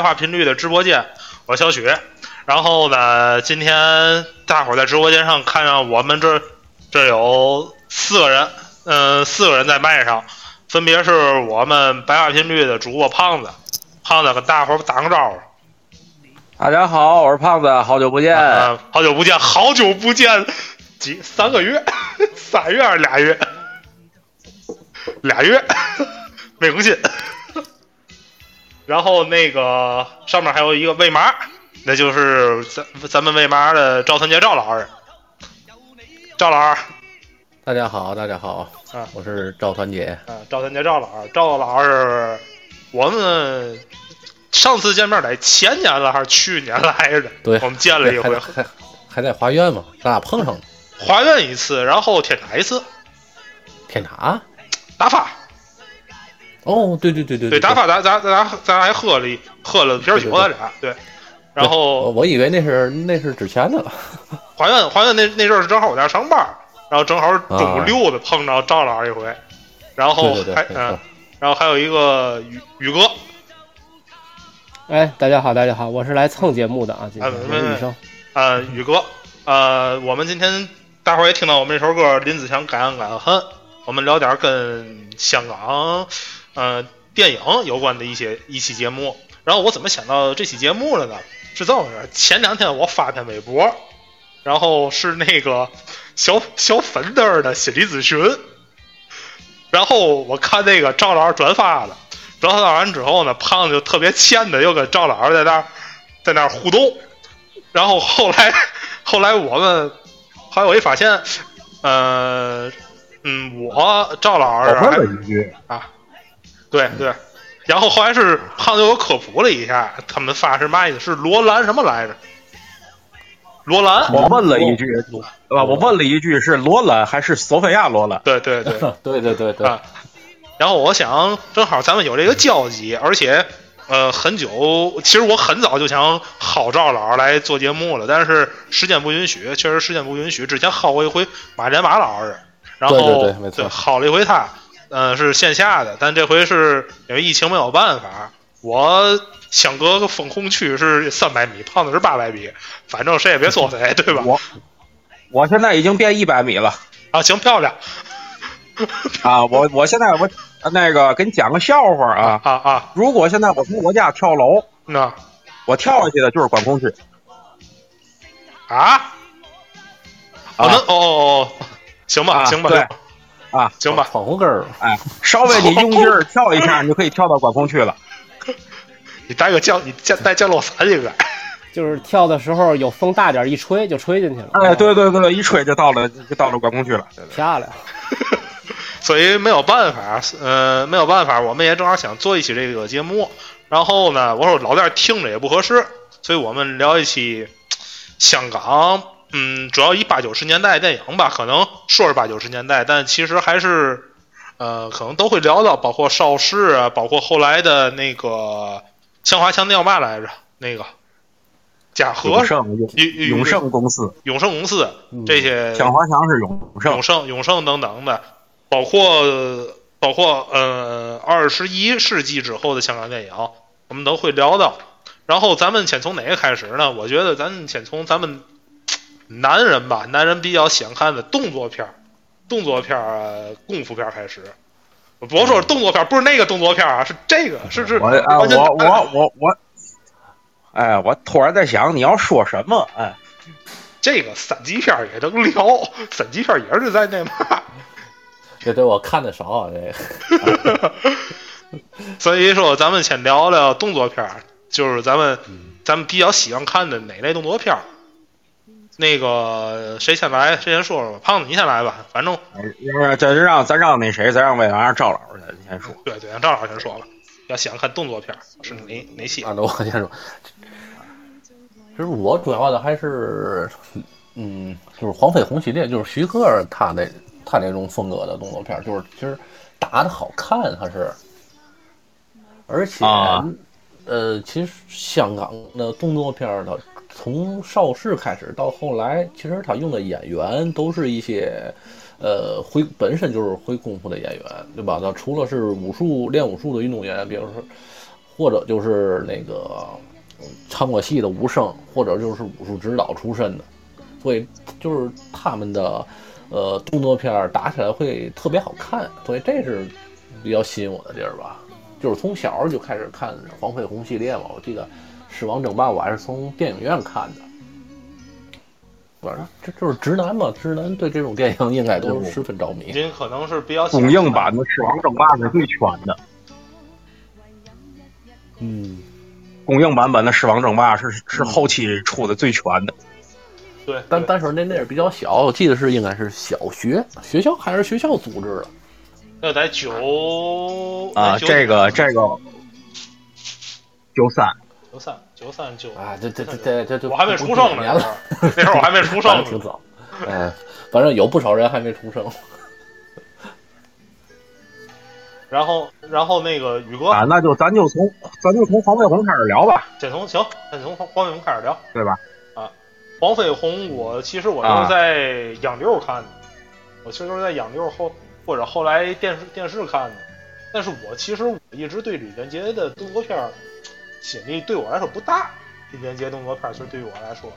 白话频率的直播间，我是小许。然后呢，今天大伙在直播间上看上我们这这有四个人，嗯、四个人在麦上，分别是我们白话频率的主播胖子，胖子跟大伙打个招呼。大家好，我是胖子，好久不见。好久不见，好久不见，几三个月，仨月还是俩月？俩月，没更新。然后那个上面还有一个魏麻，那就是咱咱们魏麻的赵三杰赵老师。赵老师，大家好，大家好，啊我是赵团结。啊，赵团结赵老师，赵老师，我们上次见面在前年了还是去年来着？对我们见了一回，还在华苑嘛，咱俩碰上了。华苑一次，然后天塔一次，天塔？打发。哦，对对对对对，打发咱咱咱咱还喝了一喝了瓶酒，咱俩对。然后我以为那是那是之前的了。华苑华苑那那阵儿正好我在那上班，然后正好中午啊溜达碰着赵老师一回，然后还嗯错，然后还有一个宇宇哥，哎，大家好，大家好，我是来蹭节目的啊，今天啊没没我是雨生。呃，宇哥，呃，我们今天大伙儿也听到我们这首歌林子祥《敢爱敢恨》，我们聊点儿跟香港呃电影有关的一些一期节目。然后我怎么想到这期节目了呢？是这么回事儿，前两天我发篇微博，然后是那个小小粉灯儿的心理咨询，然后我看那个赵老师转发了，转发完之后呢，胖子就特别欠的又跟赵老师在那儿在那儿互动，然后后来后来我们后来我一发现，呃，嗯，我赵老师还一句，啊，对对，然后后来是胖子给我科普了一下，他们发是嘛意思？是罗兰什么来着？罗兰，我问了一句，对吧，我问了一句是罗兰还是索菲亚罗兰？对对对，对 对对对，啊。然后我想，正好咱们有这个交集，而且呃，很久，其实我很早就想薅赵老师来做节目了，但是时间不允许，确实时间不允许。之前薅过一回马连马老师，然后对对对没错薅了一回他，呃，是线下的，但这回是因为疫情没有办法，我相隔个风控区是三百米，胖子是八百米，反正谁也别说谁，对吧？我我现在已经变一百米了啊，行，漂亮啊！我我现在我那个给你讲个笑话啊！啊啊，如果现在我从我家跳楼，那我跳下去的就是管控区。啊，哦，那哦哦哦，行吧，啊行吧，对啊，行吧，闯红根儿，哎，稍微你用劲儿跳一下，你就可以跳到管控区了。你带个降，你降带降落伞应该。就是跳的时候有风大点，一吹就吹进去了。哎，对对对，一吹就到了，就到了管控区了。漂亮。所以没有办法，呃，没有办法，我们也正好想做一期这个节目。然后呢，我说老在这儿听着也不合适，所以我们聊一期香港，嗯，主要以八九十年代电影吧，可能说是八九十年代，但其实还是，呃，可能都会聊到，包括邵氏啊，包括后来的那个向华强调嘛来着，那个嘉禾永盛永永永盛公司，永盛公司这些向华强是永盛永，盛、永盛等等的，包括包括呃二十一世纪之后的香港电影，我们都会聊到。然后咱们先从哪个开始呢？我觉得咱先从咱们男人吧，男人比较喜欢看的动作片儿、动作片儿、呃功夫片儿开始。我不说动作片儿，不是那个动作片儿啊，是这个，是是我我我我我，哎，我突然在想你要说什么？哎，这个三级片儿也能聊，三级片儿也是在那嘛。这对我看的少啊，这个。所以说，咱们先聊聊动作片儿，就是咱们咱们比较喜欢看的哪类动作片儿。那个谁先来？谁先说说吧？胖子，你先来吧。反正要不然咱让咱让那谁，咱让魏老让赵老师你先说。对对，让赵老师先说吧。要喜欢看动作片是哪哪些？啊，那我先说。其实我主要的还是，嗯，就是黄飞鸿系列，就是徐克他那他那种风格的动作片，就是其实打的好看，他是，而且，啊呃，其实香港的动作片儿，它从邵氏开始到后来，其实他用的演员都是一些，呃，会本身就是会功夫的演员，对吧？那除了是武术练武术的运动员，比如说，或者就是那个唱过戏的武生，或者就是武术指导出身的，所以就是他们的呃动作片打起来会特别好看，所以这是比较吸引我的地儿吧。就是从小就开始看黄飞鸿系列嘛，我记得《狮王争霸》我还是从电影院看的。反正这就是直男嘛，直男对这种电影应该都十分着迷。您可能是比较喜欢公映版的《狮王争霸》是最全的，嗯，公映版本的《狮王争霸》是是后期出的最全的。对，但对但是那那是比较小，我记得是应该是小学学校还是学校组织的。那在九啊，这个这个九三九三九三九啊，这这这这这这 我还没出生呢，那时候我还没出生呢。挺早。哎，反正有不少人还没出生。然后，然后那个宇哥，啊，那就咱就从咱就从黄飞鸿开始聊吧，先从行，先从黄黄飞鸿开始聊。对吧？啊黄飞鸿，我其实我就是在养六看的，我其实都是在养六后或者后来电视电视看的。但是我其实我一直对李连杰的动作片儿吸引力对我来说不大。李连杰动作片儿其实对于我来说，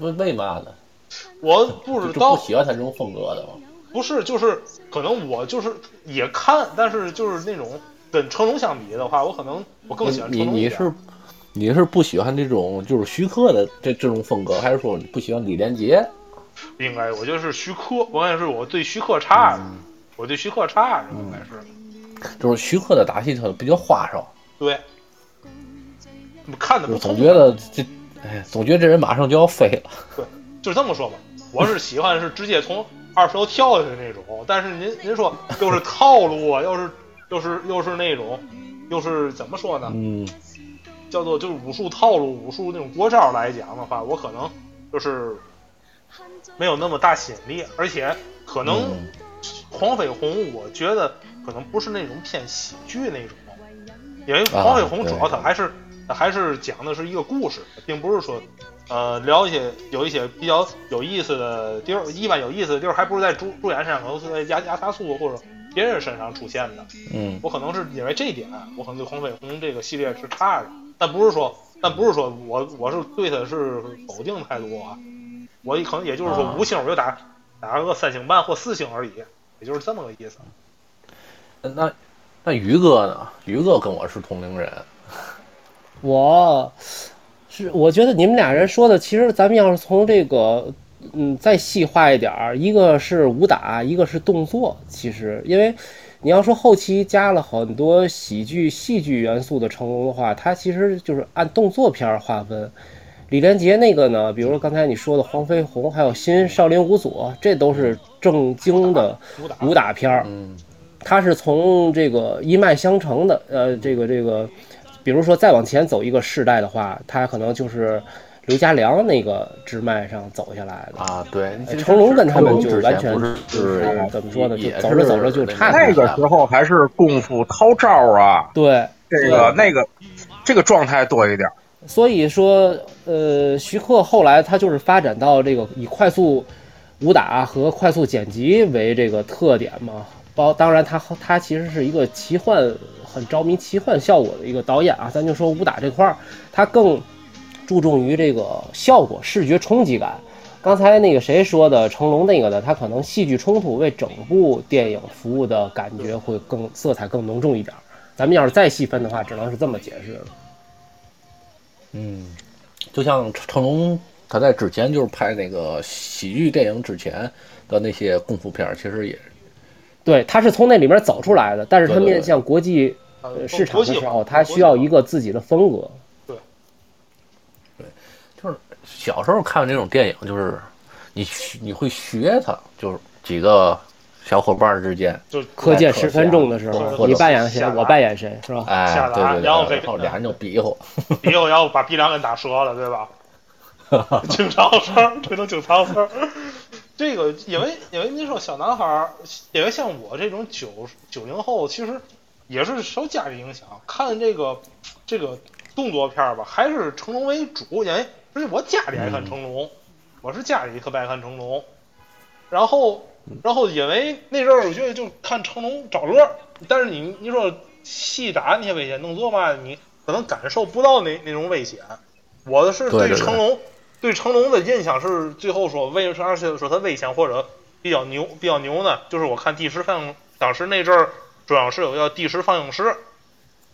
为为嘛呢？我不知道不，喜欢他这种风格的吗？不是就是可能我就是也看，但是就是那种跟成龙相比的话，我可能我更喜欢成你龙。你是你是不喜欢这种就是徐克的这这种风格，还是说你不喜欢李连杰？应该我觉得是徐克，关键是我对徐克差，嗯我对徐克差，应该是。就是徐克的打戏他比较花哨，对，看的就不痛总觉得这，哎，总觉得这人马上就要飞了。就这么说吧，我是喜欢是直接从二十楼跳下去那种，但是您您说又是套路啊，又是又是又是那种，又是怎么说呢？嗯，叫做就是武术套路、武术那种国招来讲的话，我可能就是没有那么大吸引力，而且可能嗯黄飞鸿，我觉得可能不是那种偏喜剧那种，因为啊黄飞鸿主要对他还是他还是讲的是一个故事，并不是说呃聊一些有一些比较有意思的地儿，一般有意思的地儿还不是在主主演身上，可能是在亚亚萨苏或者别人身上出现的。嗯，我可能是因为这一点，我可能对黄飞鸿这个系列是差的，但不是说，但不是说我我是对他是否定态度啊，我可能也就是说啊。五星我就打打个三星半或四星而已，也就是这么个意思。那那于哥呢？于哥跟我是同龄人，我是我觉得你们俩人说的，其实咱们要是从这个，嗯，再细化一点儿，一个是武打，一个是动作。其实，因为你要说后期加了很多喜剧、戏剧元素的成龙的话，它其实就是按动作片划分。李连杰那个呢，比如说刚才你说的《黄飞鸿》，还有《新少林五祖》，这都是正经的武打武打片儿。嗯它是从这个一脉相承的，呃，这个这个，比如说再往前走一个世代的话，它可能就是刘家良那个支脉上走下来的。啊，对，哎成龙跟他们就完全不是是怎么说呢就走着走着就差那个时候还是功夫掏招啊，对，这个那个这个状态多一点。所以说，呃，徐克后来他就是发展到这个以快速武打和快速剪辑为这个特点嘛。包当然他他其实是一个奇幻很着迷奇幻效果的一个导演啊。咱就说武打这块儿，他更注重于这个效果、视觉冲击感。刚才那个谁说的成龙那个的，他可能戏剧冲突为整部电影服务的感觉会更色彩更浓重一点。咱们要是再细分的话，只能是这么解释了。嗯，就像成龙他在之前就是拍那个喜剧电影之前的那些功夫片，其实也对，他是从那里面走出来的，但是他面向国际市场的时候，他需要一个自己的风格。对，对就是小时候看这种电影，就是你学你会学他，就是几个小伙伴之间，就课间十分钟的时候，你扮演谁我扮演谁，是吧？哎下，对对对，然后这然后俩人就比划，以后要把鼻梁给打折了，对吧？经常事儿，这都经常事儿。这个，因为因为你说小男孩儿，因为像我这种九九零后，其实也是受家里影响，看这个这个动作片儿吧，还是成龙为主，因为而且我家里爱看成龙，我是家里特别爱看成龙，然后然后因为那阵儿我觉得就看成龙找乐儿，但是你你说细打那些危险动作嘛，你可能感受不到那那种危险。我的是对对对。成龙对成龙的印象是最后说为啥是说他危险或者比较牛比较牛呢？就是我看第十放映，当时那阵儿中央是有叫第十放映师，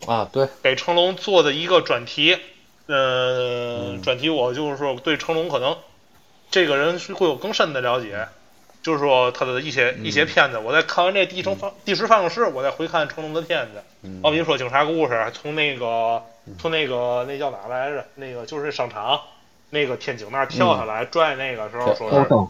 啊，对，给成龙做的一个专题，呃，嗯专题我就是说对成龙可能这个人是会有更深的了解，就是说他的一些一些片子，我在看完这第十放第十放映室，我再回看成龙的片子，嗯好比说警察故事，从那个从那个那叫哪来着？那个就是商场那个天井那儿跳下来拽那个时候说是灯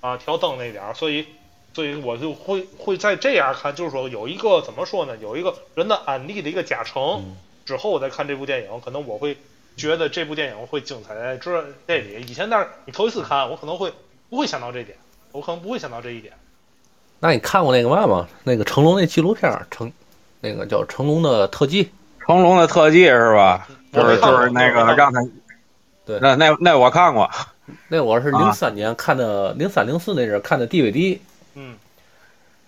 啊调灯那点儿，所以所以我就会会在这样看，就是说有一个怎么说呢，有一个人的案例的一个加成，嗯之后我再看这部电影，可能我会觉得这部电影会精彩在这这里。以前但是你头一次看，我可能会不会想到这点，我可能不会想到这一点。那你看过那个嘛吗？那个成龙那纪录片儿，成那个叫成龙的特技，成龙的特技是吧？就是就是那个让他，对。那那那我看过，那我是啊。零三年看的，零三零四那阵儿看的 DVD，嗯，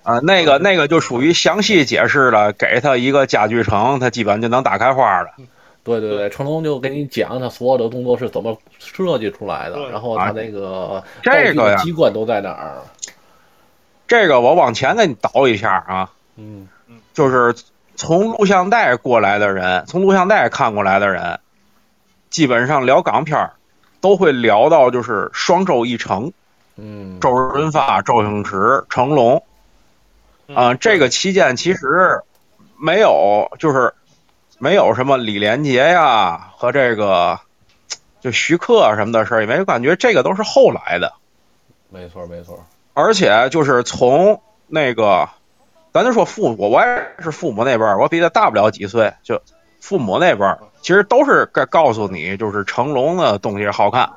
啊，那个那个就属于详细解释了，给他一个家具城，他基本就能打开花了。对对对，成龙就给你讲他所有的动作是怎么设计出来的，然后他那个这个呀机关都在哪儿？这个我往前给你倒一下啊，嗯。就是从录像带过来的人，从录像带看过来的人，基本上聊港片儿都会聊到就是双周一成，嗯，周润发、周星驰、成龙。啊、嗯这个期间其实没有，就是没有什么李连杰呀和这个就徐克什么的事儿，因为感觉这个都是后来的，没错没错，而且就是从那个，咱就说父母，我也是父母那辈儿，我比他大不了几岁，就父母那辈儿，其实都是该告诉你，就是成龙的东西好看、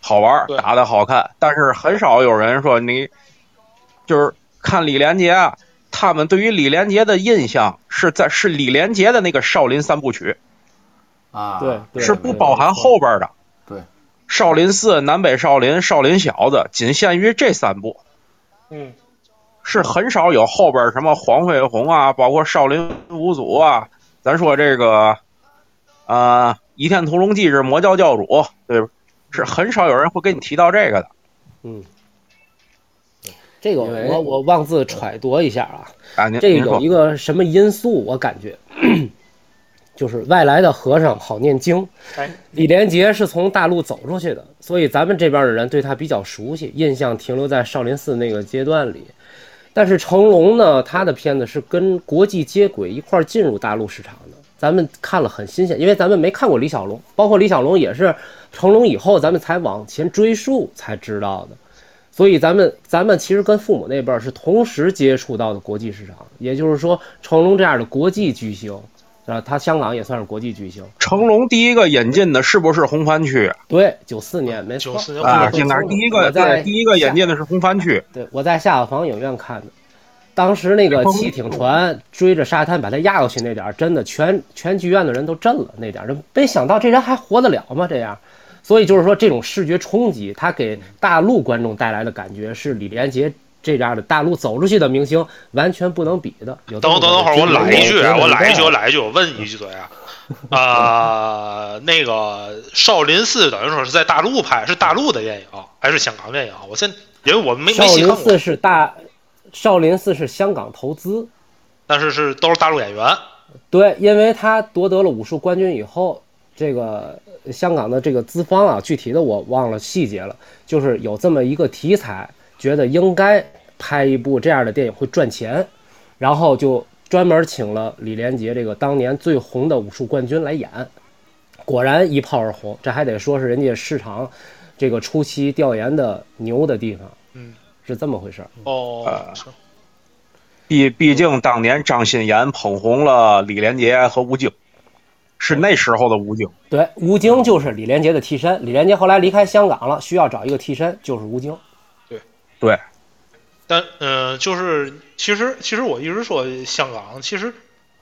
好玩打的好看，但是很少有人说你就是看李连杰啊。他们对于李连杰的印象是在是李连杰的那个少林三部曲，啊，对对是不包含后边的。对，少林寺、南北少林、少林小子，仅限于这三部，嗯，是很少有后边什么黄飞鸿啊，包括少林五祖啊。咱说这个，啊，《倚天屠龙记》是魔教教主，对吧？是很少有人会跟你提到这个的。嗯，这个我我妄自揣度一下啊，啊，这个有一个什么因素？我感觉 就是外来的和尚好念经。哎，李连杰是从大陆走出去的，所以咱们这边的人对他比较熟悉，印象停留在少林寺那个阶段里。但是成龙呢，他的片子是跟国际接轨一块进入大陆市场的，咱们看了很新鲜，因为咱们没看过李小龙，包括李小龙也是成龙以后咱们才往前追溯才知道的。所以咱们咱们其实跟父母那辈儿是同时接触到的国际市场，也就是说，成龙这样的国际巨星，啊，他香港也算是国际巨星。成龙第一个引进的是不是红番区对，九四年没错，94年啊？对应该是第一个，在对，第一个引进的是红番区。对，我在下房影院看的，当时那个汽艇船追着沙滩把他压过去那点儿，真的全全剧院的人都震了，那点儿，没想到这人还活得了吗？这样，所以就是说这种视觉冲击，他给大陆观众带来的感觉是李连杰这样的大陆走出去的明星完全不能比的。有等么等等会儿，我来一句啊，我来一句，我来。一句，我问一句嘴啊，啊，那个少林寺等于说是在大陆拍，是大陆的电影还是香港电影？我现因为我没没少林寺细看过，是大，少林寺是香港投资，但是是都是大陆演员。对，因为他夺得了武术冠军以后，这个香港的这个资方啊，具体的我忘了细节了，就是有这么一个题材，觉得应该拍一部这样的电影会赚钱，然后就专门请了李连杰这个当年最红的武术冠军来演，果然一炮而红。这还得说是人家市场这个初期调研的牛的地方，嗯，是这么回事儿。哦，呃是毕毕竟当年张鑫炎捧红了李连杰和吴京，是那时候的吴京。对，吴京就是李连杰的替身。李连杰后来离开香港了，需要找一个替身，就是吴京。对，但嗯、呃就是其实其实我一直说香港，其实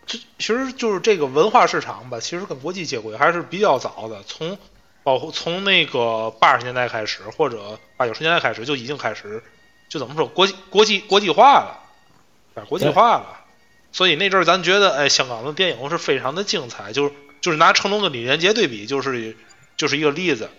这其实就是这个文化市场吧，其实跟国际接轨还是比较早的，从包括从那个八十年代开始，或者八九十年代开始就已经开始，就怎么说国际国际国际化了，啊国际化了。所以那阵儿咱觉得，哎，香港的电影是非常的精彩，就是就是拿成龙跟李连杰对比，就是就是一个例子。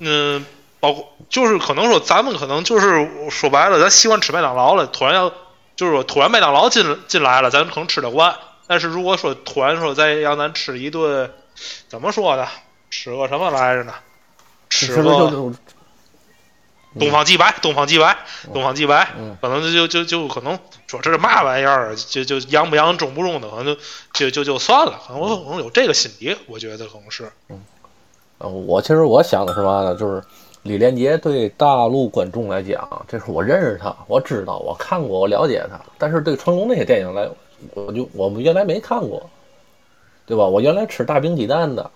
嗯，包括就是可能说咱们可能就是说白了，咱习惯吃麦当劳了，突然要就是说突然麦当劳进进来了，咱可能吃得惯。但是如果说突然说再让咱吃一顿，怎么说呢？吃个什么来着呢？吃个就东方既白，东方既白，东方既白，嗯可能就就就可能说这是嘛玩意儿，就就洋不洋、中不中的，可能就就就就算了，可能我可能有这个心理，我觉得可能是，呃，我其实我想的是嘛呢，就是李连杰对大陆观众来讲，这是我认识他，我知道，我看过，我了解他。但是对成龙那些电影来，我就我们原来没看过，对吧？我原来吃大饼鸡蛋的，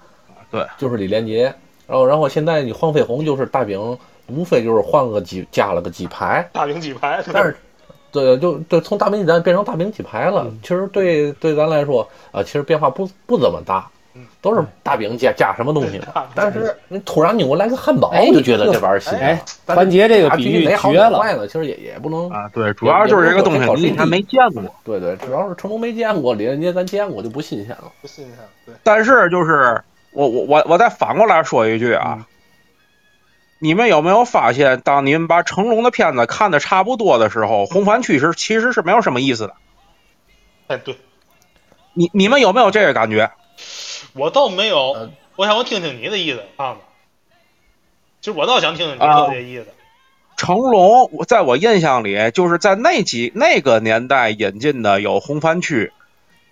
对，就是李连杰。然后，然后现在你黄飞鸿就是大饼，无非就是换个鸡，加了个鸡排，大饼鸡排，但是，对，就就从大饼鸡蛋变成大饼鸡排了。其实对对咱来说，啊、其实变化不不怎么大嗯，都是大饼加加什么东西。但是你突然你给我来个汉堡，哎我就觉得这玩意儿新。哎，但是团结这个比喻啊具体哪好绝了。坏呢？其实也也不能，啊，对，主要就是这个东西你以前没见过。对对，主要是成龙没见过，李连杰咱见过就不新鲜了。不新鲜，对，但是就是我我我我再反过来说一句啊，你们有没有发现，当你们把成龙的片子看的差不多的时候，红番区是其实是没有什么意思的。哎对，你你们有没有这个感觉？我倒没有，呃我想我听听你的意思，胖子。其实我倒想听听你啊说这意思。成龙，我在我印象里，就是在那几那个年代引进的有红番区，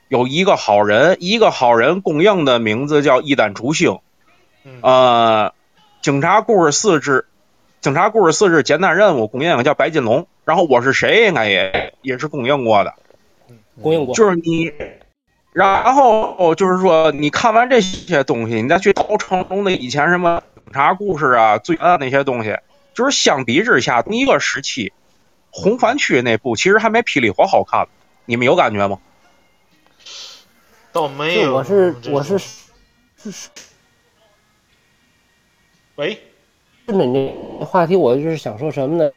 有一个好人，一个好人供应的名字叫一丹楚星，嗯呃，警察故事四之警察故事四之简单任务供应的叫白金龙，然后我是谁应该也也是供应过的，供应过，就是你，然后就是说你看完这些东西，你再去找成龙的以前什么警察故事啊、罪案那些东西，就是相比之下，同一个时期，红番区那部其实还没霹雳火好看，你们有感觉吗？倒没有。我是我是种是是喂，顺着你那话题，我就是想说什么呢？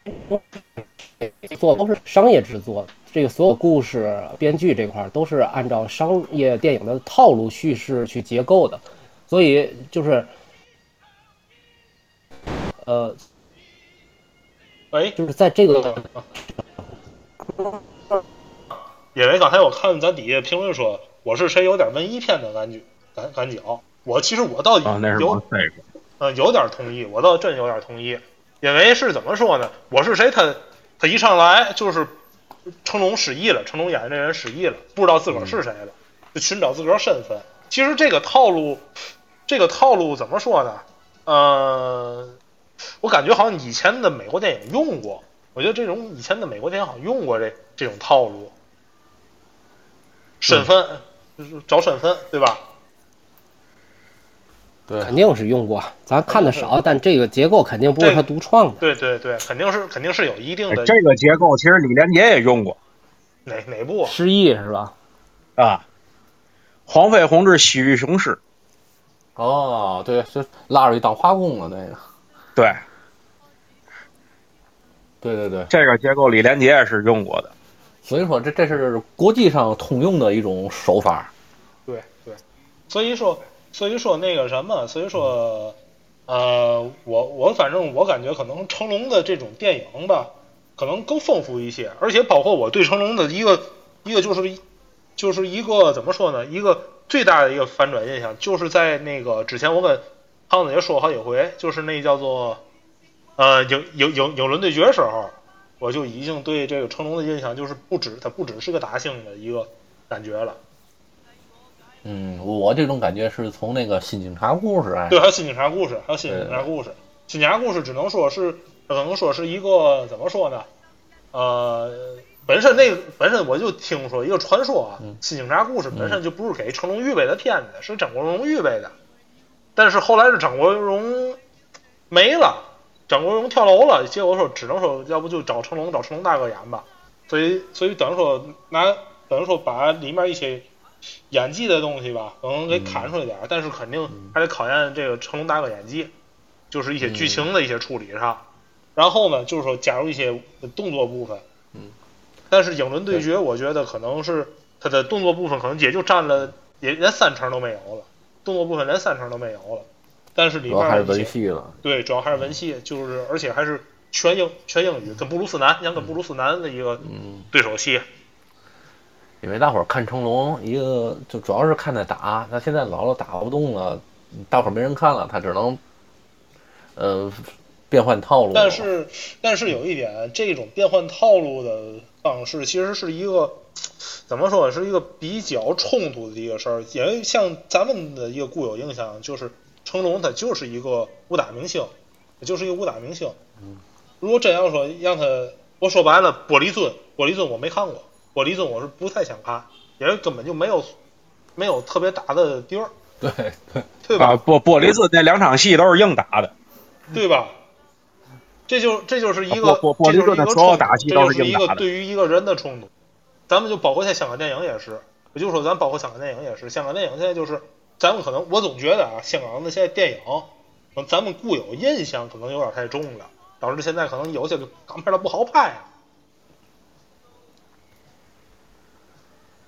做都是商业制作，这个所有故事、编剧这块儿都是按照商业电影的套路叙事去结构的，所以就是，呃，喂，就是在这个因为刚才我看咱底下评论说我是谁有点文艺片的感觉感感觉啊，我其实我倒啊，那是。呃，有点同意，我倒真有点同意，因为是怎么说呢？我是谁他他一上来就是成龙失忆了，成龙演的那人失忆了，不知道自个儿是谁了，就寻找自个儿身份。其实这个套路，这个套路怎么说呢？呃，我感觉好像以前的美国电影用过，我觉得这种以前的美国电影好像用过这这种套路，身份、就是找身份，对吧？对肯定是用过，咱看的少，但这个结构肯定不是他独创的。对对对，肯定是肯定是有一定的哎这个结构其实李连杰也用过哪哪部啊？失忆是吧？啊。黄飞鸿之西域雄狮，哦，对，是拉出去当花工了那个。对对对对，这个结构李连杰也是用过的。所以说这这是国际上通用的一种手法。对对，所以说所以说那个什么，所以说，呃，我我反正我感觉可能成龙的这种电影吧，可能更丰富一些，而且包括我对成龙的一个一个就是就是一个怎么说呢，一个最大的一个反转印象，就是在那个之前我跟胖子也说好几回，就是那叫做呃有有有有伦对决时候，我就已经对这个成龙的印象就是不止他不只是个打星的一个感觉了。嗯，我这种感觉是从那个新警察故事哎，对，还有新警察故事，还有新警察故事。新警察故事只能说是，只能说是一个怎么说呢？呃，本身那个本身我就听说一个传说啊，嗯新警察故事本身就不是给成龙预备的片子，是张国荣预备的。但是后来是张国荣没了，张国荣跳楼了，结果说只能说要不就找成龙，找成龙大哥演吧。所以所以等于说拿等于说把里面一些演技的东西吧，可能给砍出来点儿，但是肯定还得考验这个成龙大哥演技，就是一些剧情的一些处理上。然后呢，就是说加入一些动作部分。嗯。但是影伦对决，我觉得可能是它的动作部分可能也就占了，也连三成都没有了，动作部分连三成都没有了。但是里面还是文戏了。对，主要还是文戏，就是而且还是全英全英语，跟布鲁斯南，像跟布鲁斯南的一个嗯，对手戏。因为大伙儿看成龙，一个就主要是看他打，他现在老了打不动了，大伙儿没人看了，他只能呃变换套路。但是，但是有一点，这种变换套路的方式其实是一个怎么说，是一个比较冲突的一个事儿。因为像咱们的一个固有印象，就是成龙他就是一个武打明星，他就是一个武打明星。如果真要说让他，我说白了，玻璃樽，玻璃樽我没看过，玻璃樽我是不太想看，因为根本就没有没有特别打的地儿，对对，对吧？啊，玻玻璃樽那两场戏都是硬打的，对吧？这就这就是一啊个，这就是一个冲突打戏都这就是是一硬打的个对于一个人的冲突。咱们就包括现在香港电影也是，也就是说，咱包括香港电影也是，香港电影现在就是，咱们可能我总觉得啊，香港的现在电影，咱们固有印象可能有点太重了，导致现在可能有些港片它不好拍啊。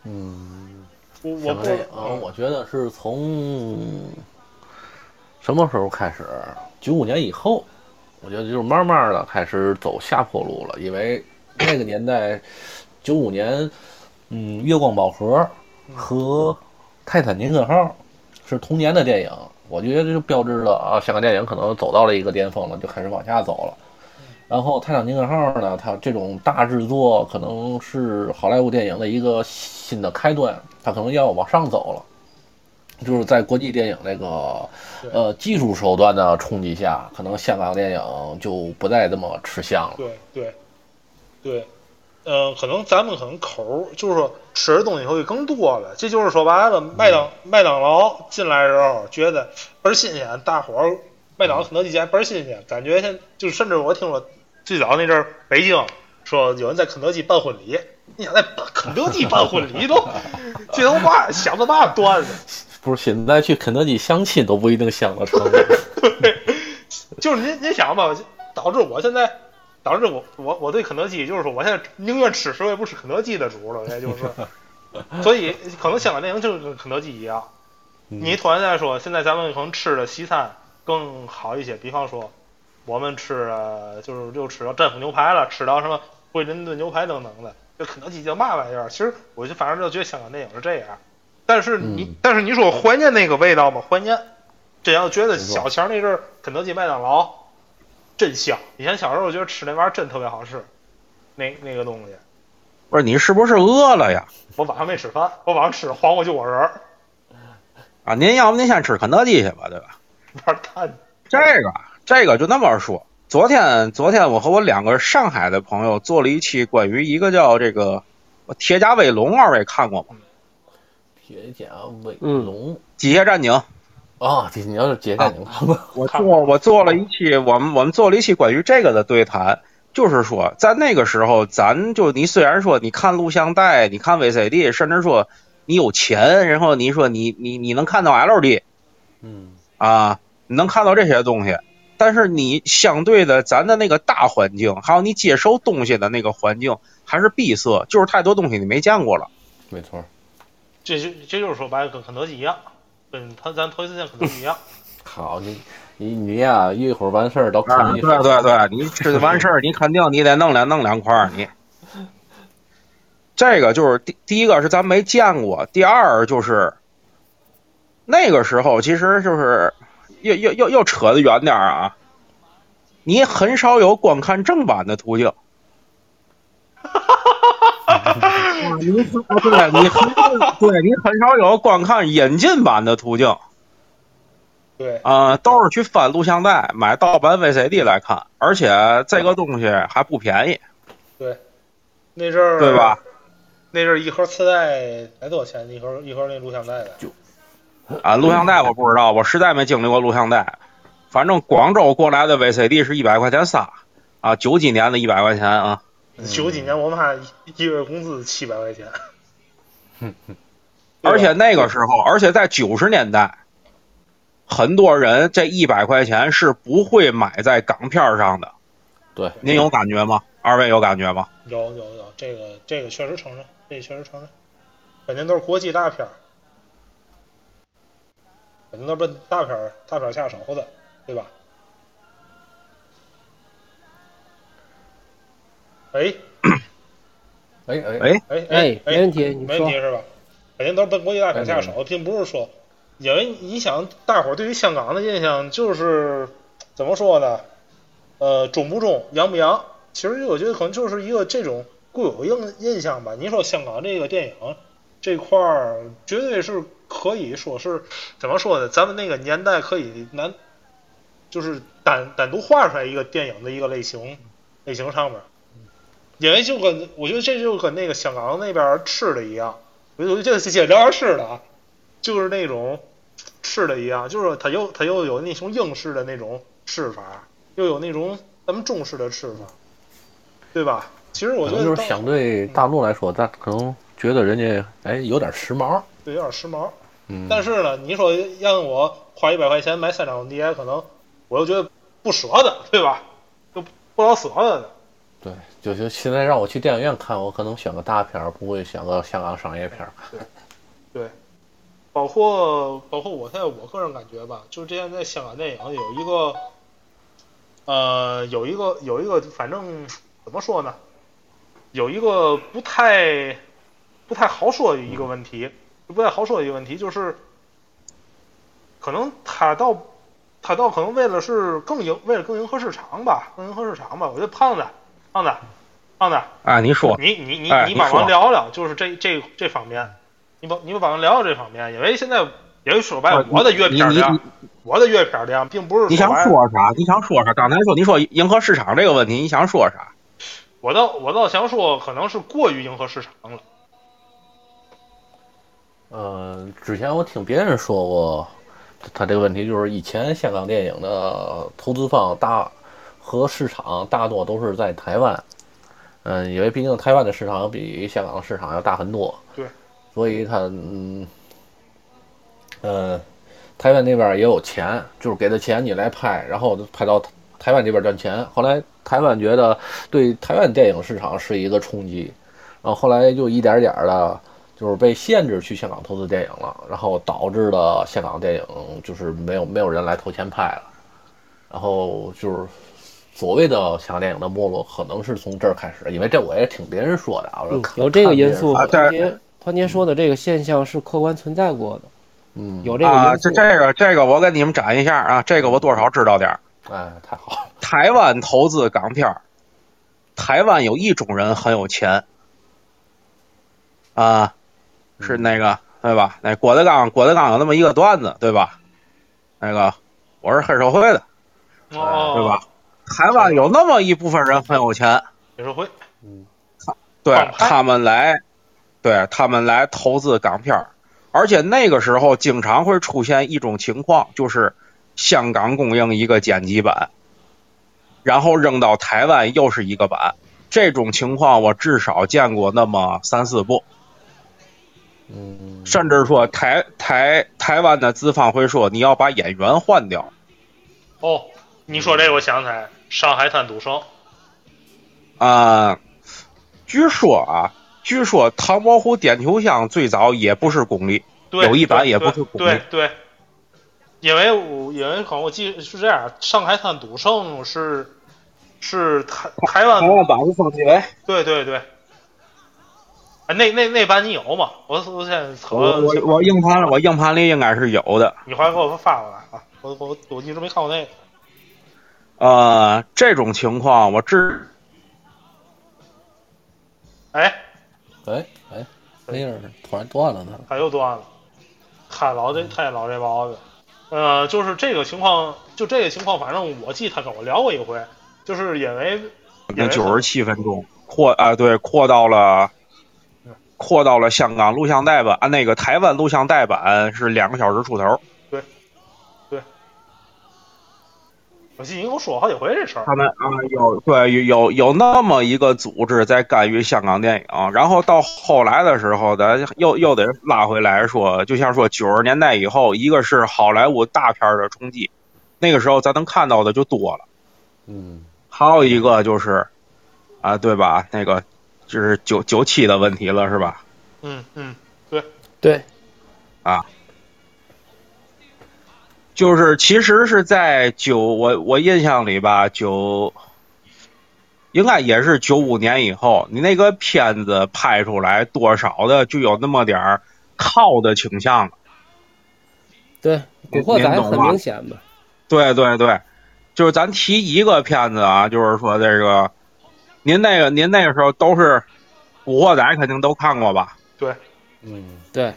嗯，我我不香港电影，我觉得是从什么时候开始？九五年以后，我觉得就是慢慢的开始走下坡路了，因为那个年代，九五年，嗯，月光宝盒和泰坦尼克号是同年的电影，我觉得这就标志着啊，香港电影可能走到了一个巅峰了，就开始往下走了。然后《泰坦尼克号》呢，它这种大制作可能是好莱坞电影的一个新的开端，它可能要往上走了。就是在国际电影那个呃技术手段的冲击下，可能香港电影就不再这么吃香了。对对对，嗯、可能咱们可能口儿就是说吃的东西会更多了。这就是说白了，麦当麦当劳进来的时候觉得倍儿新鲜，大伙儿麦当劳、肯德基家倍儿新鲜，感觉现就甚至我听说最早那阵儿北京说有人在肯德基办婚礼，你想在肯德基办婚礼都 这都嘛想的嘛段子。不是现在去肯德基相亲都不一定相得成。对就是您您想吧，导致我现在，导致我我我对肯德基就是说，我现在宁愿吃屎，我也不吃肯德基的主了，也就是，所以可能香港电影就是跟肯德基一样，你突然再说，现在咱们可能吃的西餐更好一些，比方说，我们吃呃就是又吃到战斧牛排了，吃到什么惠灵顿牛排等等的，这肯德基叫嘛玩意儿？其实我就反正就觉得香港电影是这样，但是你、嗯但是你说怀念那个味道吗？怀念。真要觉得小前那阵儿肯德基、麦当劳真香。以前小时候我觉得吃那玩意儿真特别好吃，那那个东西。不是你是不是饿了呀？我晚上没吃饭，我晚上吃黄瓜救火人儿，啊，您要不您先吃肯德基去吧，对吧？玩蛋。这个这个就那么说，昨天昨天我和我两个上海的朋友做了一期关于一个叫这个铁甲威龙，二位看过吗？铁甲威嗯龙机械战警。啊，你要是铁甲警看过？我做我做了一期，我们我们做了一期关于这个的对谈，就是说在那个时候，咱就你虽然说你看录像带，你看 VCD，甚至说你有钱，然后你说你你你能看到 LD 嗯，啊，你能看到这些东西，但是你相对的咱的那个大环境，还有你接收东西的那个环境还是闭塞，就是太多东西你没见过了。没错。这就这就是说白了，跟肯德基一样，跟他咱头一次见肯德基一样。好，你你你呀，一会儿完事儿到啊，看对对对，你吃完事儿，你肯定你得弄两弄两块儿，你。这个就是第第一个是咱没见过，第二就是那个时候其实就是又又又又扯得远点儿啊！你很少有观看正版的途径。啊你对你很对你很少有观看引进版的途径 对，啊、都是去翻录像带买盗版 VCD 来看，而且这个东西还不便宜，对那阵儿对吧？？那阵儿一盒磁带才多少钱？一盒一盒那录像带的，啊，录像带我不知道，我实在没经历过录像带。反正广州过来的 VCD 是一百块钱仨，啊，九几年的一百块钱啊，九几年我妈一一个月工资七百块钱，而且那个时候，而且在九十年代，很多人这一百块钱是不会买在港片上的。对，您有感觉吗？二位有感觉吗？有有有，这个这个确实承认，这个确实承认，肯定都是国际大片儿，肯定都是奔大片儿大片儿下手的，对吧？哎 哎哎哎，哎哎，没问题，你说没问题，是吧？肯定都是奔国际大片下手，并不是说，因为你想，大伙儿对于香港的印象就是怎么说呢？呃，中不中，洋不洋？其实我觉得可能就是一个这种固有印印象吧。你说香港这个电影这块儿，绝对是可以说是怎么说呢？咱们那个年代可以难，就是单单独画出来一个电影的一个类型类型上面。因为就跟我觉得这就跟那个香港那边吃的一样，我就这这聊点吃的啊，就是那种吃的一样，就是它又它又有那种英式的那种吃法，又有那种咱们中式的吃法，对吧？其实我觉得就是相对大陆来说，咱可能觉得人家哎有点时髦，对有点时髦，嗯，但是呢，你说让我花一百块钱买三张碟，可能我又觉得不舍得，对吧？就不老舍得的。对，就就现在让我去电影院看，我可能选个大片儿，不会选个香港商业片儿。对，包括包括我现在我个人感觉吧，就是之前在香港电影有一个，呃，有一个有一个，反正怎么说呢，有一个不太不太好说的一个问题，不太好说的一个问题就是，可能他到他到可能为了是更迎为了更迎合市场吧，更迎合市场吧，我觉得胖子胖子胖子。啊，你说，你你你哎你帮忙聊聊，就是这这这方面，你帮你们帮忙聊聊这方面，因为现在因为说白了啊，我的阅片你量，我的阅片量并不是你想说啥？你想说啥？刚才说你说迎合市场这个问题，你想说啥？我倒我倒想说，可能是过于迎合市场了。呃，之前我听别人说过，他这个问题就是以前香港电影的投资方大和市场大多都是在台湾，嗯，因为毕竟台湾的市场比香港的市场要大很多，对，所以他嗯，呃，台湾那边也有钱，就是给他钱你来拍，然后拍到台湾这边赚钱。后来台湾觉得对台湾电影市场是一个冲击，然后后来就一点点的。就是被限制去香港投资电影了，然后导致了香港电影就是没有没有人来投钱拍了，然后就是所谓的香港电影的没落，可能是从这儿开始，因为这我也听别人说的啊，有这个因素。啊团结团结说的这个现象是客观存在过的，嗯，有这个啊，因素这。这个这个我给你们展一下啊，这个我多少知道点儿。哎，太好了，台湾投资港片儿，台湾有一种人很有钱，啊，是那个对吧？那郭德纲，郭德纲有那么一个段子，对吧？那个我是黑社会的，哦，对吧？？台湾有那么一部分人很有钱，黑社会，对帮派他们来，对他们来投资港片儿，而且那个时候经常会出现一种情况，就是香港供应一个剪辑版，然后扔到台湾又是一个版。这种情况我至少见过那么三四部，嗯，甚至说台台台湾的资方会说你要把演员换掉，哦，你说这个我想起来，上海滩赌圣，啊、据说啊，据说唐伯虎点秋香最早也不是巩俐，对，有一版也不是公立对对，对。因为我因为可能我记得是这样，上海滩赌圣是是台台湾台湾版是风纪委。对对对，啊，那那那版你有吗？我我现在，我我我硬盘我硬盘里应该是有的。你回来给我发过来啊。我我我一直没看过那个。呃，这种情况我知哎，哎哎，那样突然断了呢。他又断了，太老这太老这毛病。呃，就是这个情况，就这个情况，反正我记得他跟我聊过一回，就是因为那九十七分钟扩啊，对，扩到了扩到了香港录像带版，啊，那个台湾录像带版是两个小时出头。对，对我记得你跟我说好几回这事儿。他们啊有对有有有那么一个组织在干预香港电影，然后到后来的时候，咱又又得拉回来说，就像说九十年代以后，一个是好莱坞大片的冲击，那个时候咱能看到的就多了，嗯，还有一个就是啊，对吧？那个就是九九七的问题了，是吧？嗯嗯，对对，啊，就是其实是在九我我印象里吧，九应该也是九五年以后，你那个片子拍出来多少的就有那么点儿靠的倾向了。对，古惑仔很明显吧。对对对，就是咱提一个片子啊，就是说这个，您那个您那个时候都是古惑仔肯定都看过吧？对，嗯，对，